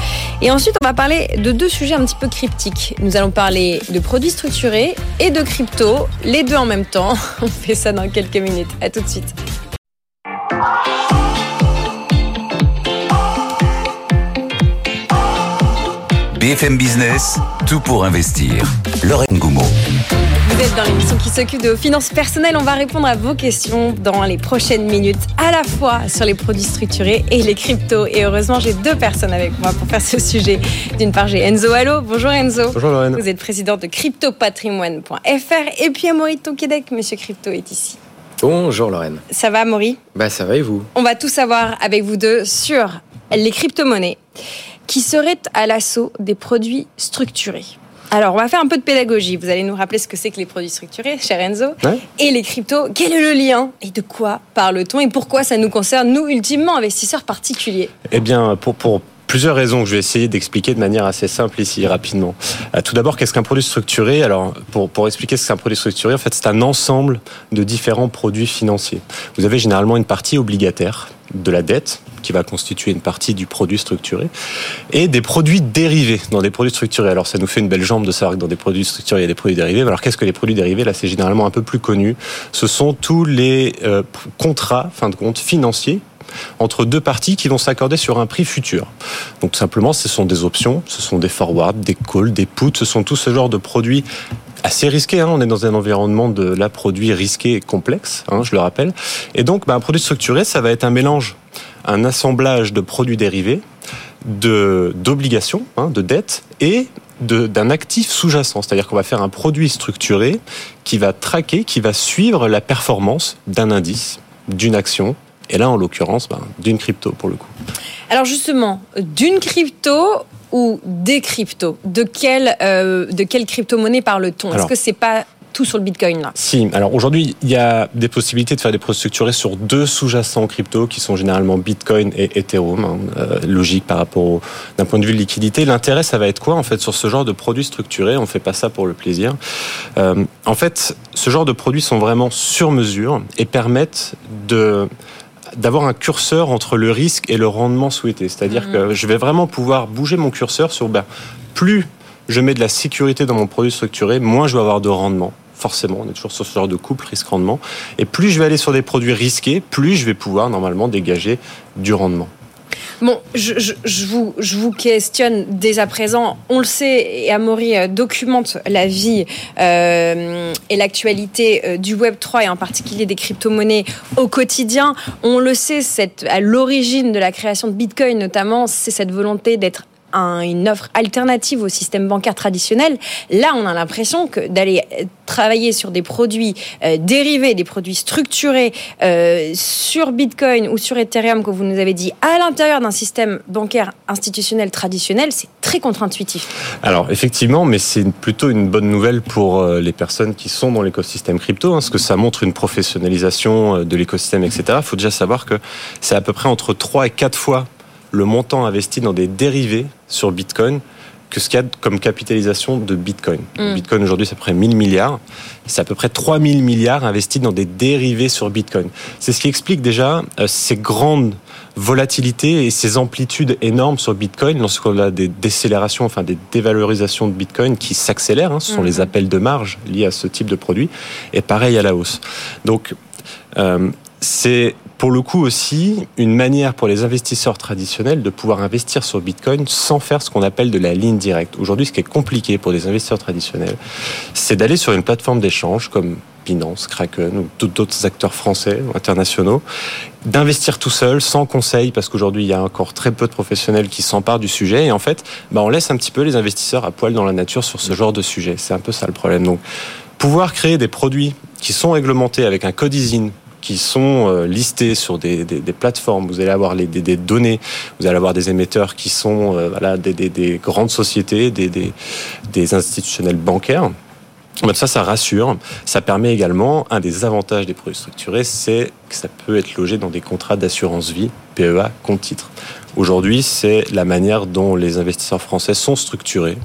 Et ensuite, on va parler de deux sujets un petit peu cryptiques. Nous allons parler de produits structurés et de crypto. Les deux en même temps. *laughs* On fait ça dans quelques minutes. À tout de suite. BFM Business, tout pour investir. Lorraine Goumeau. Vous êtes dans l'émission qui s'occupe de vos finances personnelles. On va répondre à vos questions dans les prochaines minutes, à la fois sur les produits structurés et les cryptos. Et heureusement, j'ai deux personnes avec moi pour faire ce sujet. D'une part, j'ai Enzo Allo. Bonjour Enzo. Bonjour Lorraine. Vous êtes président de cryptopatrimoine.fr. Et puis Amaury Tonquédec, monsieur Crypto est ici. Bonjour Lorraine. Ça va, Amaury Bah ça va et vous? On va tout savoir avec vous deux sur les crypto-monnaies qui seraient à l'assaut des produits structurés. Alors, on va faire un peu de pédagogie. Vous allez nous rappeler ce que c'est que les produits structurés, cher Enzo. Ouais. Et les cryptos, quel est le lien Et de quoi parle-t-on Et pourquoi ça nous concerne, nous, ultimement, investisseurs particuliers? Eh bien pour, pour plusieurs raisons que je vais essayer d'expliquer de manière assez simple ici rapidement. Euh, tout d'abord, qu'est-ce qu'un produit structuré? Alors pour, pour expliquer ce qu'est un produit structuré, en fait c'est un ensemble de différents produits financiers. Vous avez généralement une partie obligataire de la dette qui va constituer une partie du produit structuré et des produits dérivés dans des produits structurés. Alors ça nous fait une belle jambe de savoir que dans des produits structurés il y a des produits dérivés. Mais alors qu'est-ce que les produits dérivés? Là c'est généralement un peu plus connu. Ce sont tous les euh, contrats, fin de compte, financiers entre deux parties qui vont s'accorder sur un prix futur. Donc simplement, ce sont des options, ce sont des forwards, des calls, des puts, ce sont tout ce genre de produits assez risqués. hein. On est dans un environnement de la produit risqué et complexe, hein, je le rappelle. Et donc, bah, un produit structuré, ça va être un mélange, un assemblage de produits dérivés, de d'obligations, hein, de dettes et de- d'un actif sous-jacent. C'est-à-dire qu'on va faire un produit structuré qui va traquer, qui va suivre la performance d'un indice, d'une action, et là, en l'occurrence, ben, d'une crypto pour le coup. Alors justement, d'une crypto ou des cryptos? De quelle, euh, de quelle crypto-monnaie parle-t-on? Est-ce que c'est pas tout sur le Bitcoin là Si, alors aujourd'hui, il y a des possibilités de faire des produits structurés sur deux sous-jacents crypto qui sont généralement Bitcoin et Ethereum, hein, euh, logique par rapport au- d'un point de vue de liquidité. L'intérêt, ça va être quoi en fait sur ce genre de produits structurés? On fait pas ça pour le plaisir. Euh, en fait, ce genre de produits sont vraiment sur mesure et permettent de d'avoir un curseur entre le risque et le rendement souhaité. C'est-à-dire que je vais vraiment pouvoir bouger mon curseur sur ben, plus je mets de la sécurité dans mon produit structuré, moins je vais avoir de rendement. Forcément, on est toujours sur ce genre de couple risque-rendement. Et plus je vais aller sur des produits risqués, plus je vais pouvoir normalement dégager du rendement. Bon, je, vous, questionne dès à présent. On le sait, et Amaury euh, documente la vie euh, et l'actualité euh, du Web 3 et en particulier des crypto-monnaies au quotidien. On le sait, à l'origine de la création de Bitcoin notamment, c'est cette volonté d'être un- une offre alternative au système bancaire traditionnel. Là, on a l'impression que d'aller travailler sur des produits euh, dérivés, des produits structurés euh, sur Bitcoin ou sur Ethereum, que vous nous avez dit, à l'intérieur d'un système bancaire institutionnel traditionnel, c'est très contre-intuitif. Alors effectivement, mais c'est plutôt une bonne nouvelle pour euh, les personnes qui sont dans l'écosystème crypto, hein, parce que ça montre une professionnalisation de l'écosystème, etc. Il faut déjà savoir que c'est à peu près entre 3 et 4 fois le montant investi dans des dérivés sur Bitcoin que ce qu'il y a comme capitalisation de Bitcoin. Mm. Bitcoin aujourd'hui, c'est à peu près 1000 milliards. C'est à peu près 3000 milliards investis dans des dérivés sur Bitcoin. C'est ce qui explique déjà euh, ces grandes volatilités et ces amplitudes énormes sur Bitcoin lorsqu'on a des décélérations, enfin des dévalorisations de Bitcoin qui s'accélèrent. hein. ce sont Mhm. les appels de marge liés à ce type de produit. Et pareil à la hausse. Donc, euh, c'est pour le coup aussi une manière pour les investisseurs traditionnels de pouvoir investir sur Bitcoin sans faire ce qu'on appelle de la ligne directe. Aujourd'hui, ce qui est compliqué pour les investisseurs traditionnels, c'est d'aller sur une plateforme d'échange comme Binance, Kraken ou d'autres acteurs français ou internationaux, d'investir tout seul, sans conseil, parce qu'aujourd'hui il y a encore très peu de professionnels qui s'emparent du sujet, et en fait, bah, on laisse un petit peu les investisseurs à poil dans la nature sur ce genre de sujet. C'est un peu ça le problème. Donc, pouvoir créer des produits qui sont réglementés avec un code qui sont euh, listés sur des, plateformes. Vous allez avoir les, des, des, données, vous allez avoir des émetteurs qui sont euh, voilà, des, grandes sociétés, des, institutionnels bancaires. Ça, ça rassure. Ça permet également, un des avantages des produits structurés, c'est que ça peut être logé dans des contrats d'assurance vie, PEA, compte titre. Aujourd'hui, c'est la manière dont les investisseurs français sont structurés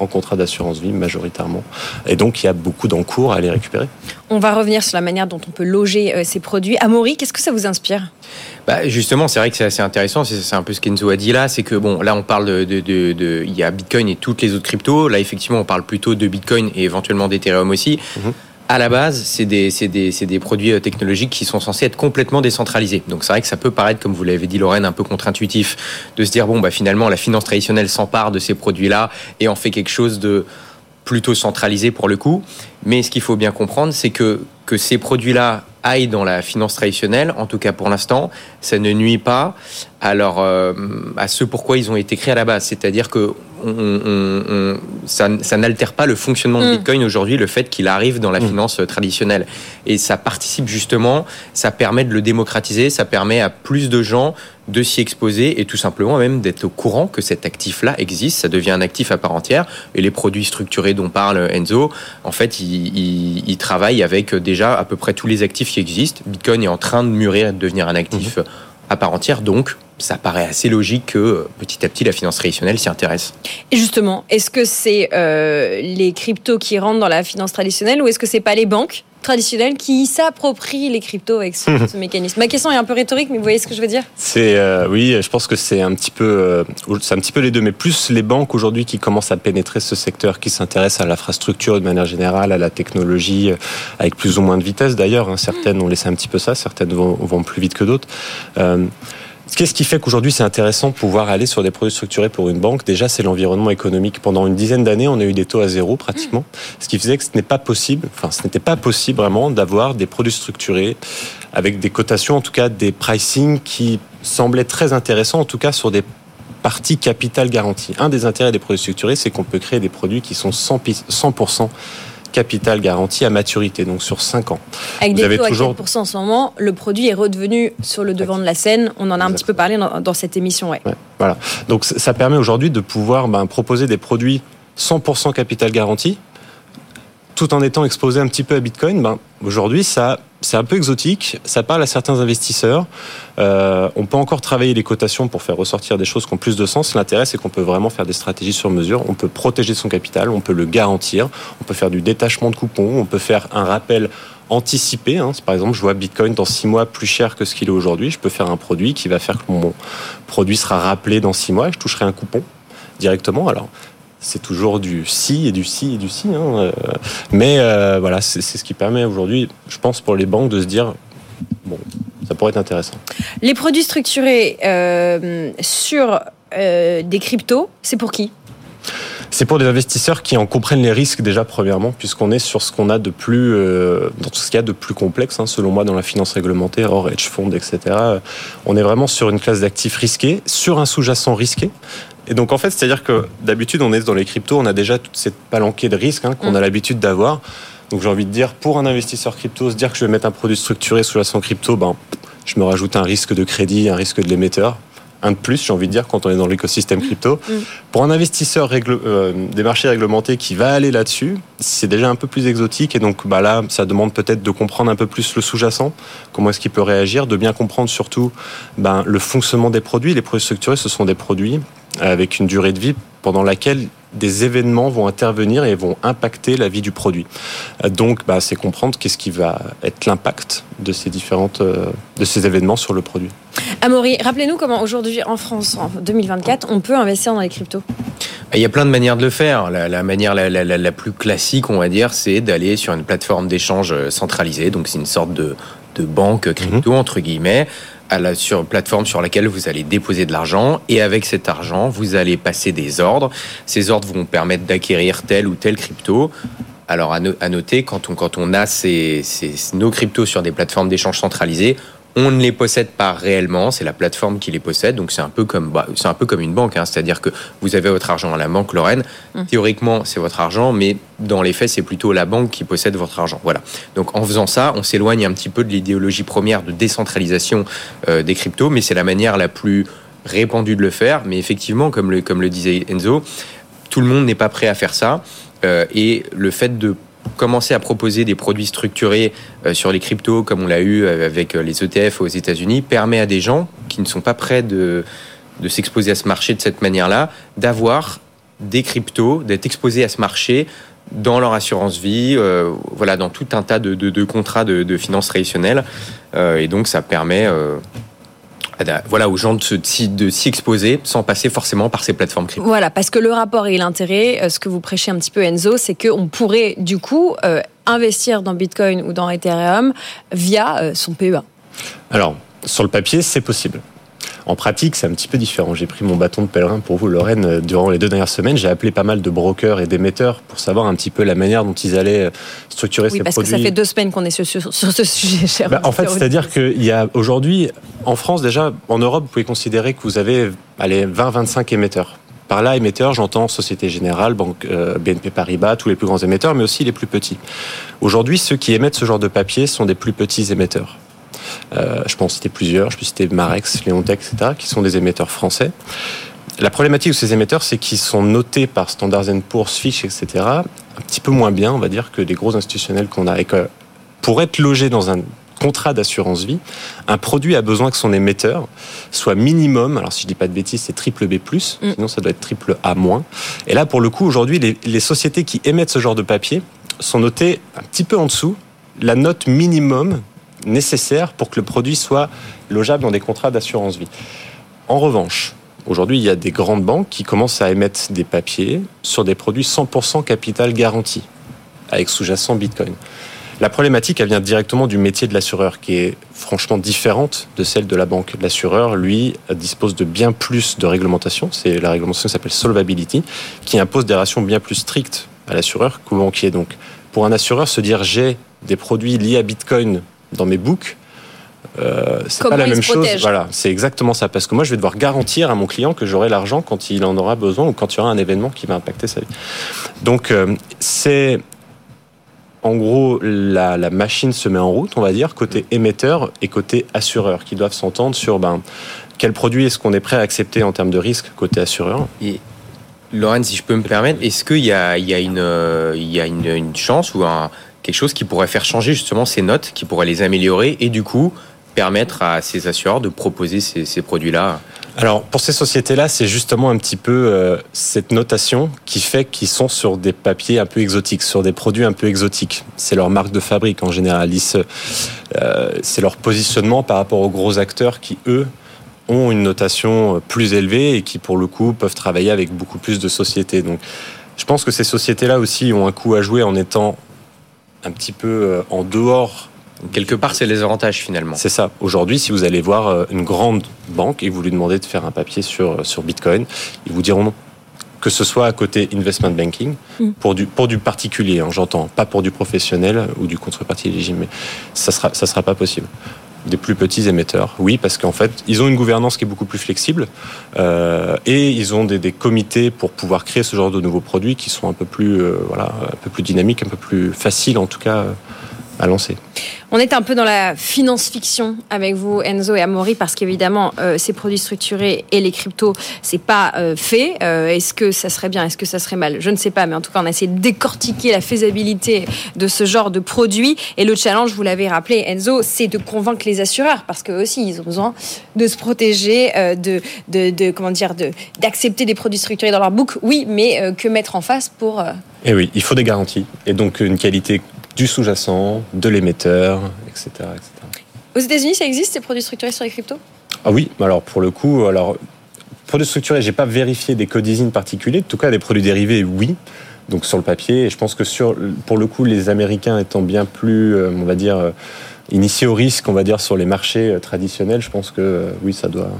en contrat d'assurance vie majoritairement. Et donc, il y a beaucoup d'encours à les récupérer. On va revenir sur la manière dont on peut loger euh, ces produits. Amaury, qu'est-ce que ça vous inspire? Bah justement, c'est vrai que c'est assez intéressant. C'est un peu ce qu'Enzo a dit là. C'est que, bon, là, on parle de, de, de, Il y a Bitcoin et toutes les autres cryptos. Là, effectivement, on parle plutôt de Bitcoin et éventuellement d'Ethereum aussi. Mhm à la base, c'est des, produits euh, technologiques qui sont censés être complètement décentralisés. Donc c'est vrai que ça peut paraître, comme vous l'avez dit Lorraine, un peu contre-intuitif de se dire, bon, bah, finalement, la finance traditionnelle s'empare de ces produits-là et en fait quelque chose de plutôt centralisé pour le coup. Mais ce qu'il faut bien comprendre, c'est que, que ces produits-là aillent dans la finance traditionnelle, en tout cas pour l'instant, ça ne nuit pas à, euh, à ce pourquoi ils ont été créés à la base. C'est-à-dire que ça, n'altère pas le fonctionnement de mm. Bitcoin aujourd'hui, le fait qu'il arrive dans la mm. finance traditionnelle. Et ça participe justement, ça permet de le démocratiser, ça permet à plus de gens de s'y exposer et tout simplement même d'être au courant que cet actif-là existe, ça devient un actif à part entière. Et les produits structurés dont parle Enzo, en fait, ils, travaillent avec déjà à peu près tous les actifs qui existent. Bitcoin est en train de mûrir et de devenir un actif mm-hmm. à part entière, donc ça paraît assez logique que petit à petit la finance traditionnelle s'y intéresse. Et justement, est-ce que c'est euh, les cryptos qui rentrent dans la finance traditionnelle ou est-ce que c'est pas les banques traditionnelles qui s'approprient les cryptos avec *laughs* ce, mécanisme Ma question est un peu rhétorique, mais vous voyez ce que je veux dire? C'est euh, oui, je pense que c'est un petit peu, c'est un petit peu les deux, mais plus les banques aujourd'hui qui commencent à pénétrer ce secteur, qui s'intéressent à l'infrastructure de manière générale, à la technologie, avec plus ou moins de vitesse d'ailleurs. Hein. Certaines ont laissé un petit peu ça, certaines vont, vont plus vite que d'autres. Qu'est-ce qui fait qu'aujourd'hui c'est intéressant de pouvoir aller sur des produits structurés pour une banque? Déjà, c'est l'environnement économique. Pendant une dizaine d'années, on a eu des taux à zéro pratiquement, ce qui faisait que ce n'est pas possible, enfin, ce n'était pas possible vraiment d'avoir des produits structurés avec des cotations, en tout cas des pricing qui semblaient très intéressants, en tout cas sur des parties capital garantie. Un des intérêts des produits structurés, c'est qu'on peut créer des produits qui sont 100% capital garanti à maturité, donc sur 5 ans. Avec des taux toujours... à 4% en ce moment, le produit est redevenu sur le devant de la scène. On en a un petit peu parlé dans, cette émission. Ouais. voilà. Donc ça permet aujourd'hui de pouvoir ben, proposer des produits 100% capital garanti, tout en étant exposé un petit peu à Bitcoin, ben, aujourd'hui, ça, c'est un peu exotique. Ça parle à certains investisseurs. Euh, on peut encore travailler les cotations pour faire ressortir des choses qui ont plus de sens. L'intérêt, c'est qu'on peut vraiment faire des stratégies sur mesure. On peut protéger son capital, on peut le garantir, on peut faire du détachement de coupons, on peut faire un rappel anticipé. Hein. Par exemple, je vois Bitcoin dans six mois plus cher que ce qu'il est aujourd'hui. Je peux faire un produit qui va faire que mon produit sera rappelé dans six mois je toucherai un coupon directement. Alors, c'est toujours du si et du si et du si. Hein, euh. Mais euh, voilà, c'est ce qui permet aujourd'hui, je pense, pour les banques de se dire, bon, ça pourrait être intéressant. Les produits structurés euh, sur des cryptos, c'est pour qui? C'est pour des investisseurs qui en comprennent les risques déjà premièrement, puisqu'on est sur ce qu'on a de plus, dans tout ce qu'il y a de plus complexe, hein, selon moi, dans la finance réglementée, hors hedge fund, etc. On est vraiment sur une classe d'actifs risqués, sur un sous-jacent risqué, et donc en fait, c'est-à-dire que d'habitude, on est dans les cryptos, on a déjà toute cette palanquée de risques hein, qu'on a mm. l'habitude d'avoir. Donc j'ai envie de dire, pour un investisseur crypto, se dire que je vais mettre un produit structuré sous la son crypto, ben, je me rajoute un risque de crédit, un risque de l'émetteur. Un de plus, j'ai envie de dire, quand on est dans l'écosystème crypto. Mm. Pour un investisseur euh, des marchés réglementés qui va aller là-dessus, c'est déjà un peu plus exotique. Et donc bah là, ça demande peut-être de comprendre un peu plus le sous-jacent, comment est-ce qu'il peut réagir, de bien comprendre surtout ben, le fonctionnement des produits. Les produits structurés, ce sont des produits avec une durée de vie pendant laquelle des événements vont intervenir et vont impacter la vie du produit. Donc, bah, c'est comprendre qu'est-ce qui va être l'impact de ces différentes, euh, de ces événements sur le produit. Amaury, rappelez-nous comment aujourd'hui en France, en 2024, on peut investir dans les cryptos. Il y a plein de manières de le faire. La, manière la, la, plus classique, on va dire, c'est d'aller sur une plateforme d'échange centralisée. Donc, c'est une sorte de, de banque crypto, mhm. entre guillemets à la sur, plateforme sur laquelle vous allez déposer de l'argent et avec cet argent, vous allez passer des ordres. Ces ordres vont permettre d'acquérir tel ou tel crypto Alors à noter, quand on, quand on a ces, ces- nos cryptos sur des plateformes d'échange centralisées, on ne les possède pas réellement, c'est la plateforme qui les possède, donc c'est un peu comme bah, c'est un peu comme une banque, hein. c'est-à-dire que vous avez votre argent à la banque Lorraine, théoriquement c'est votre argent, mais dans les faits c'est plutôt la banque qui possède votre argent. Voilà. Donc en faisant ça, on s'éloigne un petit peu de l'idéologie première de décentralisation euh, des cryptos, mais c'est la manière la plus répandue de le faire. Mais effectivement, comme le comme le disait Enzo, tout le monde n'est pas prêt à faire ça. Euh, et le fait de commencer à proposer des produits structurés euh, sur les cryptos, comme on l'a eu euh, avec euh, les ETF aux États-Unis, permet à des gens qui ne sont pas prêts de, de s'exposer à ce marché de cette manière-là, d'avoir des cryptos, d'être exposés à ce marché dans leur assurance vie, voilà, dans tout un tas de, de- contrats de, de finances traditionnelles. Et donc, ça permet voilà, aux gens s'y- de s'y exposer sans passer forcément par ces plateformes crypto. Voilà, parce que le rapport et l'intérêt, euh, ce que vous prêchez un petit peu Enzo, c'est qu'on pourrait du coup euh, investir dans Bitcoin ou dans Ethereum via euh, son PEA. Alors, sur le papier, c'est possible. En pratique, c'est un petit peu différent. J'ai pris mon bâton de pèlerin pour vous, Lorraine, euh, durant les deux dernières semaines. J'ai appelé pas mal de brokers et d'émetteurs pour savoir un petit peu la manière dont ils allaient euh, structurer Oui, ces parce produits. que ça fait deux semaines qu'on est sur, sur- sur ce sujet, cher. Bah, en fait, c'est-à-dire qu'il y a aujourd'hui, en France déjà, en Europe, vous pouvez considérer que vous avez allez, 20-25 émetteurs. Par là, émetteurs, j'entends Société Générale, Banque, euh, BNP Paribas, tous les plus grands émetteurs, mais aussi les plus petits. Aujourd'hui, ceux qui émettent ce genre de papier sont des plus petits émetteurs. Euh, je peux en citer plusieurs, je peux citer Marex, Leontech, etc., qui sont des émetteurs français. La problématique de ces émetteurs, c'est qu'ils sont notés par Standard Poor's, Fitch, etc., un petit peu moins bien, on va dire, que les gros institutionnels qu'on a. Et que pour être logé dans un contrat d'assurance vie, un produit a besoin que son émetteur soit minimum, alors si je dis pas de bêtises, c'est triple B+, Mm. sinon ça doit être triple A-. Et là, pour le coup, aujourd'hui, les, les sociétés qui émettent ce genre de papier sont notées un petit peu en dessous la note minimum nécessaire pour que le produit soit logeable dans des contrats d'assurance vie. En revanche, aujourd'hui, il y a des grandes banques qui commencent à émettre des papiers sur des produits 100% capital garanti, avec sous-jacent Bitcoin. La problématique, elle vient directement du métier de l'assureur, qui est franchement différente de celle de la banque. L'assureur, lui, dispose de bien plus de réglementation. C'est la réglementation qui s'appelle Solvability, qui impose des rations bien plus strictes à l'assureur qu'au banquier. Donc, pour un assureur, se dire j'ai des produits liés à Bitcoin dans mes books, euh, c'est Comment pas la même se chose. Voilà, c'est exactement ça. Parce que moi, je vais devoir garantir à mon client que j'aurai l'argent quand il en aura besoin ou quand il y aura un événement qui va impacter sa vie. Donc, euh, c'est en gros, la, la machine se met en route, on va dire, côté émetteur et côté assureur, qui doivent s'entendre sur ben, quel produit est-ce qu'on est prêt à accepter en termes de risque côté assureur. Et Lorraine, si je peux me permettre, est-ce qu'il y a, il y a, une, euh, il y a une, une chance ou un, quelque chose qui pourrait faire changer justement ces notes, qui pourrait les améliorer et du coup permettre à ces assureurs de proposer ces, produits-là Alors, pour ces sociétés-là, c'est justement un petit peu euh, cette notation qui fait qu'ils sont sur des papiers un peu exotiques, sur des produits un peu exotiques. C'est leur marque de fabrique en général. Euh, c'est leur positionnement par rapport aux gros acteurs qui, eux, ont une notation plus élevée et qui, pour le coup, peuvent travailler avec beaucoup plus de sociétés. Donc, je pense que ces sociétés-là aussi ont un coup à jouer en étant un petit peu euh, en dehors Quelque part, c'est les avantages finalement. c'est ça. Aujourd'hui, si vous allez voir euh, une grande banque et vous lui demandez de faire un papier sur, sur Bitcoin, ils vous diront non. Que ce soit à côté investment banking, Mm. pour, du, pour du particulier, hein, j'entends, pas pour du professionnel ou du contrepartie éligible, mais ça sera, ça sera pas possible. Des plus petits émetteurs, oui, parce qu'en fait, ils ont une gouvernance qui est beaucoup plus flexible euh, et ils ont des, comités pour pouvoir créer ce genre de nouveaux produits qui sont un peu plus, euh, voilà, un peu plus dynamiques, un peu plus faciles en tout cas euh, à lancer. On est un peu dans la finance-fiction avec vous, Enzo et Amaury, parce qu'évidemment, euh, ces produits structurés et les cryptos, c'est pas euh, fait. Euh, est-ce que ça serait bien Est-ce que ça serait mal? Je ne sais pas, mais en tout cas, on a essayé de décortiquer la faisabilité de ce genre de produits. Et le challenge, vous l'avez rappelé, Enzo, c'est de convaincre les assureurs, parce qu'eux aussi, ils ont besoin de se protéger, euh, de, de, de- comment dire, de d'accepter des produits structurés dans leur book. Oui, mais euh, que mettre en face pour euh, Et oui, il faut des garanties. Et donc une qualité du sous-jacent, de l'émetteur, etc., etc. Aux États-Unis, ça existe ces produits structurés sur les cryptos? Ah oui, alors pour le coup, alors produits structurés, j'ai pas vérifié des codizines particuliers. En tout cas, des produits dérivés, oui. Donc sur le papier, et je pense que sur, pour le coup, les Américains étant bien plus, euh, on va dire, euh, initiés au risque, on va dire, sur les marchés euh, traditionnels, je pense que oui, ça doit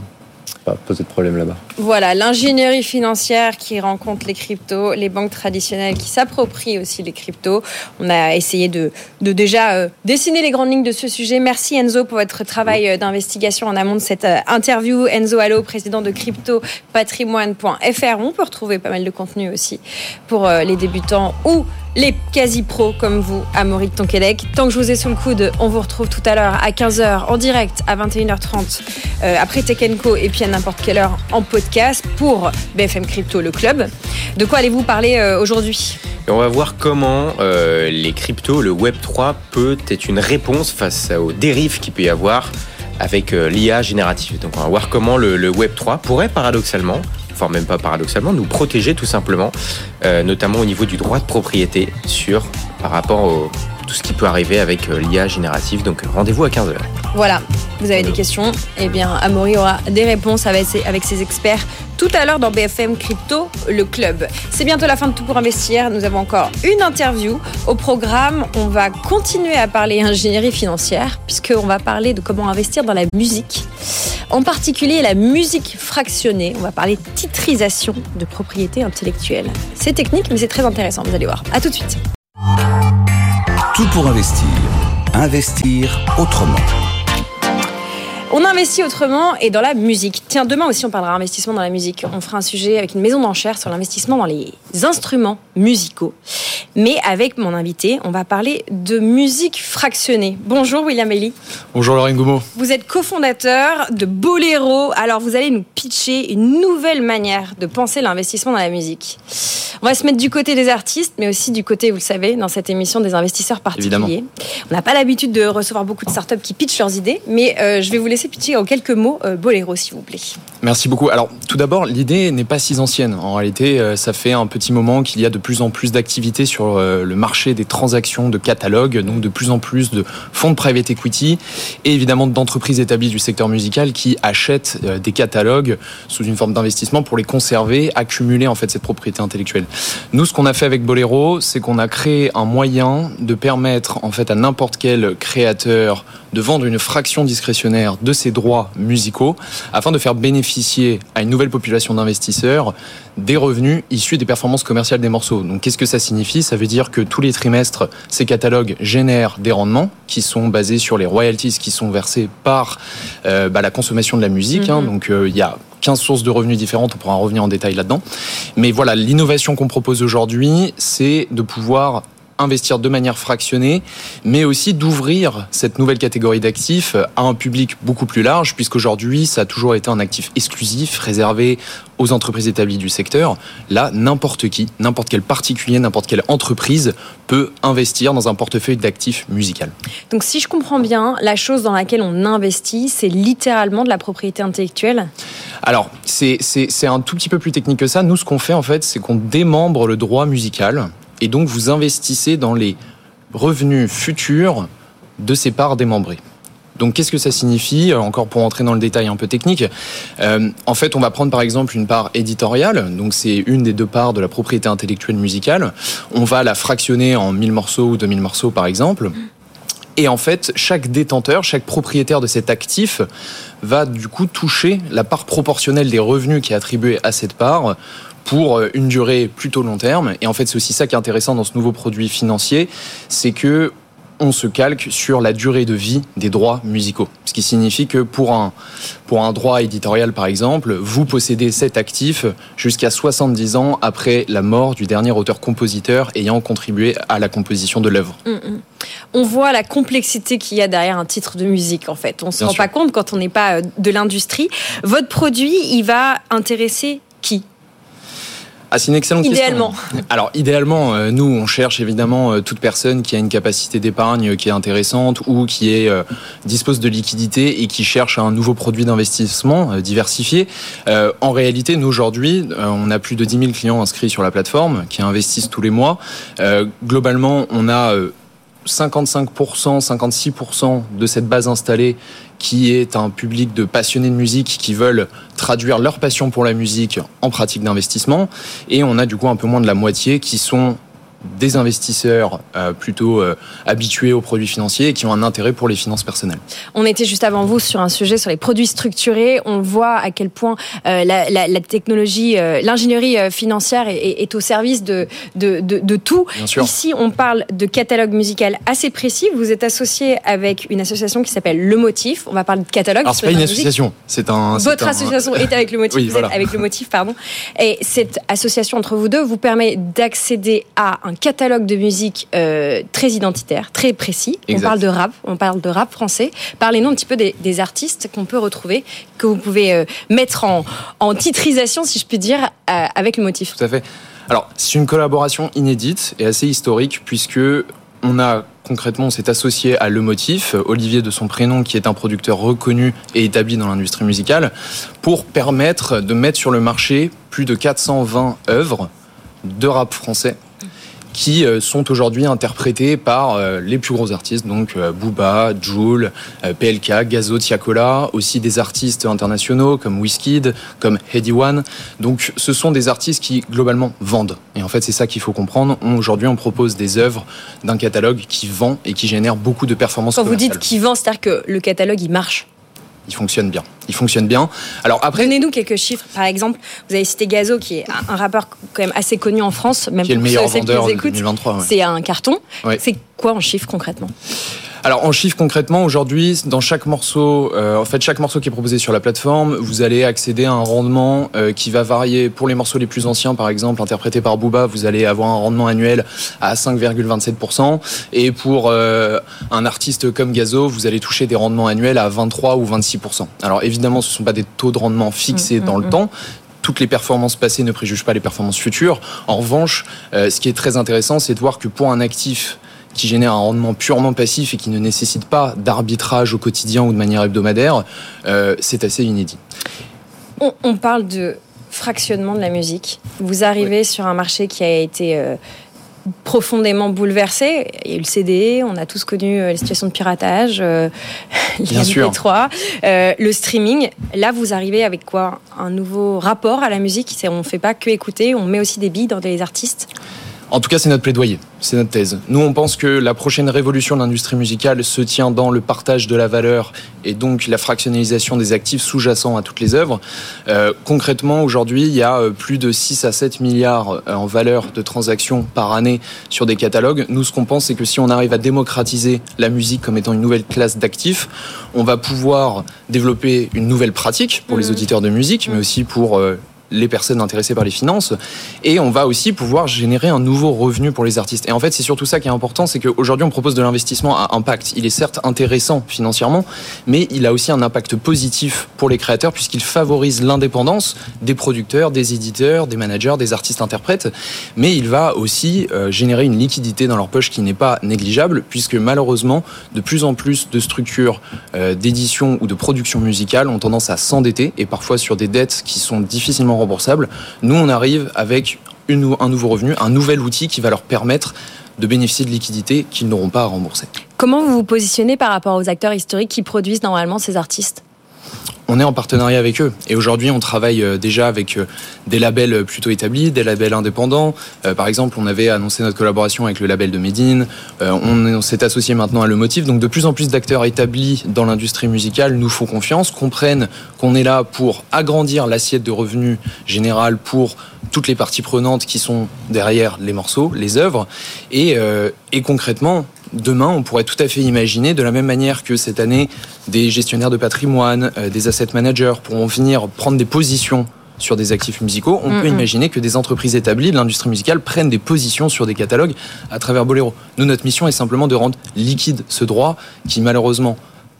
poser de problème là-bas. Voilà, l'ingénierie financière qui rencontre les cryptos, les banques traditionnelles qui s'approprient aussi les cryptos. On a essayé de, de déjà euh, dessiner les grandes lignes de ce sujet. Merci Enzo pour votre travail euh, d'investigation en amont de cette euh, interview. Enzo Allo, président de cryptopatrimoine.fr. On peut retrouver pas mal de contenu aussi pour les débutants ou les quasi-pros comme vous à Maurice Tonquédec. Tant que je vous ai sous le coude, on vous retrouve tout à l'heure à 15h en direct, à 21h30 euh, après Tech Co et puis à n'importe quelle heure en podcast pour BFM Crypto, le club. De quoi allez-vous parler euh, aujourd'hui? On va voir comment euh, les cryptos, le Web 3 peut être une réponse face aux dérives qu'il peut y avoir avec l'IA générative. Donc on va voir comment le, le Web 3 pourrait paradoxalement enfin même pas paradoxalement, nous protéger tout simplement, euh, notamment au niveau du droit de propriété sur par rapport au tout ce qui peut arriver avec euh, l'IA générative. Donc rendez-vous à 15h. Voilà, vous avez des questions? Eh bien, Amaury aura des réponses avec ses, avec ses experts tout à l'heure dans BFM Crypto, le club. C'est bientôt la fin de Tout pour investir. Nous avons encore une interview. Au programme, on va continuer à parler ingénierie financière, puisqu'on va parler de comment investir dans la musique. En particulier la musique fractionnée. On va parler titrisation de propriété intellectuelle. C'est technique, mais c'est très intéressant, vous allez voir. A tout de suite. Tout pour investir. Investir autrement. On investit autrement et dans la musique. Tiens, demain aussi, on parlera investissement dans la musique. On fera un sujet avec une maison d'enchères sur l'investissement dans les instruments musicaux. Mais avec mon invité, on va parler de musique fractionnée. Bonjour William Ellie. Bonjour Lorraine Goumeau. Vous êtes cofondateur de Bolero. Alors vous allez nous pitcher une nouvelle manière de penser l'investissement dans la musique. On va se mettre du côté des artistes, mais aussi du côté, vous le savez, dans cette émission des investisseurs particuliers. Évidemment. On n'a pas l'habitude de recevoir beaucoup de startups qui pitchent leurs idées, mais euh, je vais vous laisser pitcher en quelques mots euh, Bolero, s'il vous plaît. Merci beaucoup. Alors, tout d'abord, l'idée n'est pas si ancienne. En réalité, euh, ça fait un petit moment qu'il y a de plus en plus d'activités sur le marché des transactions de catalogues, donc de plus en plus de fonds de private equity et évidemment d'entreprises établies du secteur musical qui achètent des catalogues sous une forme d'investissement pour les conserver, accumuler en fait cette propriété intellectuelle. Nous, ce qu'on a fait avec Bolero, c'est qu'on a créé un moyen de permettre en fait à n'importe quel créateur de vendre une fraction discrétionnaire ses droits musicaux afin de faire bénéficier à une nouvelle population d'investisseurs des revenus issus des performances commerciales des morceaux. Donc qu'est-ce que ça signifie? Ça veut dire que tous les trimestres, ces catalogues génèrent des rendements qui sont basés sur les royalties qui sont versées par euh, bah, la consommation de la musique. Hein. Mhm. Donc euh, il y a 15 sources de revenus différentes, on pourra revenir en détail là-dedans. Mais voilà, l'innovation qu'on propose aujourd'hui, c'est de pouvoir investir de manière fractionnée, mais aussi d'ouvrir cette nouvelle catégorie d'actifs à un public beaucoup plus large, puisqu'aujourd'hui, ça a toujours été un actif exclusif, réservé aux entreprises établies du secteur. Là, n'importe qui, n'importe quel particulier, n'importe quelle entreprise peut investir dans un portefeuille d'actifs musical. Donc si je comprends bien, la chose dans laquelle on investit, c'est littéralement de la propriété intellectuelle? Alors, c'est un tout petit peu plus technique que ça. Nous, ce qu'on fait, en fait, c'est qu'on démembre le droit musical et donc vous investissez dans les revenus futurs de ces parts démembrées. Donc qu'est-ce que ça signifie euh, Encore pour entrer dans le détail un peu technique, euh, en fait on va prendre par exemple une part éditoriale, donc c'est une des deux parts de la propriété intellectuelle musicale, on va la fractionner en 1000 morceaux ou 2000 morceaux par exemple, et en fait, chaque détenteur, chaque propriétaire de cet actif va du coup toucher la part proportionnelle des revenus qui est attribuée à cette part pour euh, une durée plutôt long terme. Et en fait, c'est aussi ça qui est intéressant dans ce nouveau produit financier, c'est que on se calque sur la durée de vie des droits musicaux. Ce qui signifie que pour un, pour un droit éditorial, par exemple, vous possédez cet actif jusqu'à 70 ans après la mort du dernier auteur-compositeur ayant contribué à la composition de l'œuvre. Mm, mm. On voit la complexité qu'il y a derrière un titre de musique, en fait. On ne se rend pas compte quand on n'est pas euh, de l'industrie. Votre produit, il va intéresser qui? Ah, c'est une excellente idéalement. question. Alors, idéalement, euh, nous, on cherche évidemment euh, toute personne qui a une capacité d'épargne qui est intéressante ou qui est, euh, dispose de liquidité et qui cherche un nouveau produit d'investissement diversifié. en réalité, nous, aujourd'hui, on a plus de 10 000 clients inscrits sur la plateforme qui investissent tous les mois. globalement, on a 55%, 56% de cette base installée qui est un public de passionnés de musique qui veulent traduire leur passion pour la musique en pratique d'investissement. Et on a du coup un peu moins de la moitié qui sont des investisseurs euh, plutôt euh, habitués aux produits financiers et qui ont un intérêt pour les finances personnelles. On était juste avant vous sur un sujet sur les produits structurés. On voit à quel point euh, la, la, la, technologie, l'ingénierie financière est, est, au service de, de, de, de tout. Ici, on parle de catalogue musical assez précis. Vous êtes associé avec une association qui s'appelle Le Motif. On va parler de catalogue. Alors, c'est pas une association, c'est un... Votre association est avec Le *laughs* Motif, oui, êtes avec Le Motif, pardon. Et cette association entre vous deux vous permet d'accéder à un catalogue de musique euh, très identitaire, très précis. On parle de rap, on parle de rap français. Parlez-nous un petit peu des, des artistes qu'on peut retrouver, que vous pouvez euh, mettre en, en, titrisation, si je puis dire, euh, avec le motif. Tout à fait. Alors, c'est une collaboration inédite et assez historique puisque on a concrètement, on s'est associé à Le Motif, Olivier de son prénom, qui est un producteur reconnu et établi dans l'industrie musicale, pour permettre de mettre sur le marché plus de 420 œuvres de rap français qui euh, sont aujourd'hui interprétés par euh, les plus gros artistes, donc euh, Booba, Joule, PLK, Gazo, Tiakola, aussi des artistes internationaux comme Wizkid, comme Heady One. Donc ce sont des artistes qui globalement vendent. Et en fait c'est ça qu'il faut comprendre. Aujourd'hui on propose des œuvres d'un catalogue qui vend et qui génère beaucoup de performances. Quand vous dites qui vend, c'est-à-dire que le catalogue il marche il fonctionne bien. Il fonctionne bien. Alors après, donnez-nous quelques chiffres. Par exemple, vous avez cité Gazo, qui est un rappeur quand même assez connu en France, même qui est le meilleur vendeur de 2023. C'est un carton. C'est quoi en chiffres concrètement? Alors en chiffres concrètement, aujourd'hui, dans chaque morceau, euh, en fait chaque morceau qui est proposé sur la plateforme, vous allez accéder à un rendement euh, qui va varier. Pour les morceaux les plus anciens, par exemple, interprétés par Booba, vous allez avoir un rendement annuel à 5,27%. Et pour euh, un artiste comme Gazo, vous allez toucher des rendements annuels à 23 ou 26%. Alors évidemment, ce ne sont pas des taux de rendement fixés mmh, dans mmh, le mmh. temps, toutes les performances passées ne préjugent pas les performances futures. En revanche, ce qui est très intéressant, c'est de voir que pour un actif qui génère un rendement purement passif et qui ne nécessite pas d'arbitrage au quotidien ou de manière hebdomadaire, euh, c'est assez inédit. On, parle de fractionnement de la musique. Vous arrivez sur un marché qui a été euh, profondément bouleversé. Il y a eu le CD, on a tous connu euh, les situations de piratage, euh. *laughs* 3 le streaming. Là, vous arrivez avec quoi? Un nouveau rapport à la musique? On ne fait pas que écouter, on met aussi des billes dans des artistes? En tout cas, c'est notre plaidoyer, c'est notre thèse. Nous, on pense que la prochaine révolution de l'industrie musicale se tient dans le partage de la valeur et donc la fractionnalisation des actifs sous-jacents à toutes les œuvres. Euh, concrètement, aujourd'hui, il y a euh, plus de 6 à 7 milliards euh, en valeur de transactions par année sur des catalogues. Nous, ce qu'on pense, c'est que si on arrive à démocratiser la musique comme étant une nouvelle classe d'actifs, on va pouvoir développer une nouvelle pratique pour les mmh. auditeurs de musique, mais aussi pour les personnes intéressées par les finances et on va aussi pouvoir générer un nouveau revenu pour les artistes. Et en fait, c'est surtout ça qui est important, c'est qu'aujourd'hui on propose de l'investissement à impact. Il est certes intéressant financièrement, mais il a aussi un impact positif pour les créateurs puisqu'il favorise l'indépendance des producteurs, des éditeurs, des managers, des artistes interprètes, mais il va aussi euh, générer une liquidité dans leur poche qui n'est pas négligeable puisque malheureusement de plus en plus de structures euh, d'édition ou de production musicale ont tendance à s'endetter et parfois sur des dettes qui sont difficilement remboursable. Nous, on arrive avec un nouveau revenu, un nouvel outil qui va leur permettre de bénéficier de liquidités qu'ils n'auront pas à rembourser. Comment vous vous positionnez par rapport aux acteurs historiques qui produisent normalement ces artistes? On est en partenariat avec eux. Et aujourd'hui, on travaille euh, déjà avec euh, des labels plutôt établis, des labels indépendants. Euh, par exemple, on avait annoncé notre collaboration avec le label de Medine. on, s'est associé maintenant à Le Motif. Donc, de plus en plus d'acteurs établis dans l'industrie musicale nous font confiance, comprennent qu'on est là pour agrandir l'assiette de revenus générale pour toutes les parties prenantes qui sont derrière les morceaux, les œuvres. Et, et concrètement, demain, on pourrait tout à fait imaginer, de la même manière que cette année, des gestionnaires de patrimoine, euh, des asset managers pourront venir prendre des positions sur des actifs musicaux, on peut imaginer que des entreprises établies de l'industrie musicale prennent des positions sur des catalogues à travers Bolero. Nous, notre mission est simplement de rendre liquide ce droit qui, malheureusement,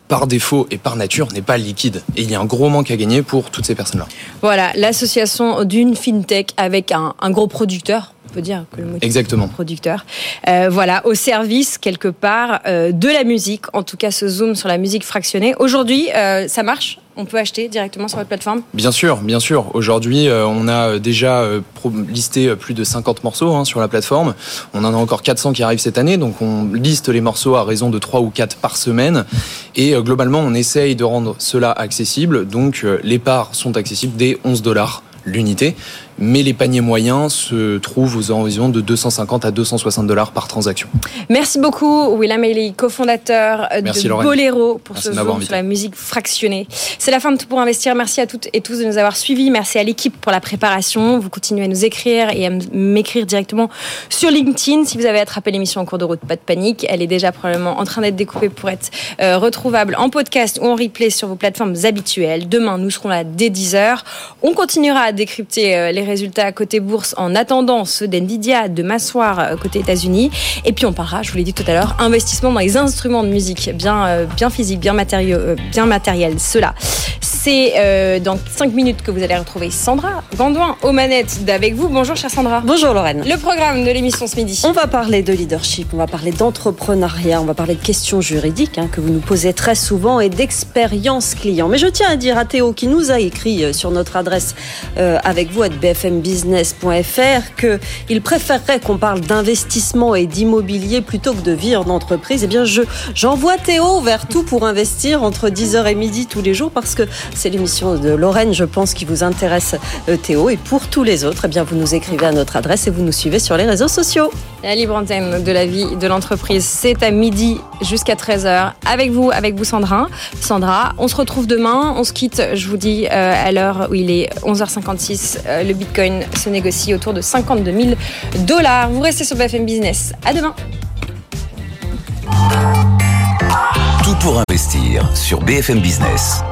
par défaut et par nature, n'est pas liquide. Et il y a un gros manque à gagner pour toutes ces personnes-là. Voilà, l'association d'une fintech avec un, un gros producteur on peut dire que le motif Exactement. producteur. Euh, voilà, au service quelque part euh, de la musique, en tout cas ce zoom sur la musique fractionnée. Aujourd'hui, euh, ça marche? On peut acheter directement sur votre plateforme? Bien sûr, bien sûr. Aujourd'hui, on a déjà listé plus de 50 morceaux hein, sur la plateforme. On en a encore 400 qui arrivent cette année, donc on liste les morceaux à raison de 3 ou 4 par semaine. Et globalement, on essaye de rendre cela accessible. Donc les parts sont accessibles dès 11 dollars l'unité. Mais les paniers moyens se trouvent aux environs de 250 à 260 dollars par transaction. Merci beaucoup, William Haley, cofondateur Merci, de Lorraine. Boléro pour Merci ce zoom sur la musique fractionnée. C'est la fin de Tout pour investir. Merci à toutes et tous de nous avoir suivis. Merci à l'équipe pour la préparation. Vous continuez à nous écrire et à m'écrire directement sur LinkedIn. Si vous avez attrapé l'émission en cours de route, pas de panique. Elle est déjà probablement en train d'être découpée pour être euh, retrouvable en podcast ou en replay sur vos plateformes habituelles. Demain, nous serons là dès 10h. On continuera à décrypter euh, les résultats côté bourse en attendant ceux d'NVIDIA, de Massoir euh, côté États-Unis. Et puis on parlera, je vous l'ai dit tout à l'heure, investissement dans les instruments de musique, bien, euh, bien physiques, bien, matériaux, euh, bien matériels. Cela, c'est euh, dans 5 minutes que vous allez retrouver Sandra Gandouin aux manettes d'avec vous. Bonjour chère Sandra. Bonjour Lorraine. Le programme de l'émission ce midi. On va parler de leadership, on va parler d'entrepreneuriat, on va parler de questions juridiques hein, que vous nous posez très souvent et d'expérience client. Mais je tiens à dire à Théo qui nous a écrit sur notre adresse avec vous à bfmbusiness.fr qu'il préférerait qu'on parle d'investissement et d'immobilier plutôt que de vie en entreprise. Eh bien, je j'envoie Théo vers tout pour investir entre 10h et midi tous les jours parce que c'est l'émission de Lorraine, je pense, qui vous intéresse, euh, Théo. Et pour tous les autres, eh bien, vous nous écrivez à notre adresse et vous nous suivez sur les réseaux sociaux. La libre antenne de la vie de l'entreprise, c'est à midi jusqu'à 13h. Avec vous, avec vous Sandra. Sandra, on se retrouve demain. On se quitte, je vous dis, euh, à l'heure où il est 11h56. euh, le Bitcoin se négocie autour de 52 000 dollars. Vous restez sur BFM Business. À demain. Tout pour investir sur BFM Business.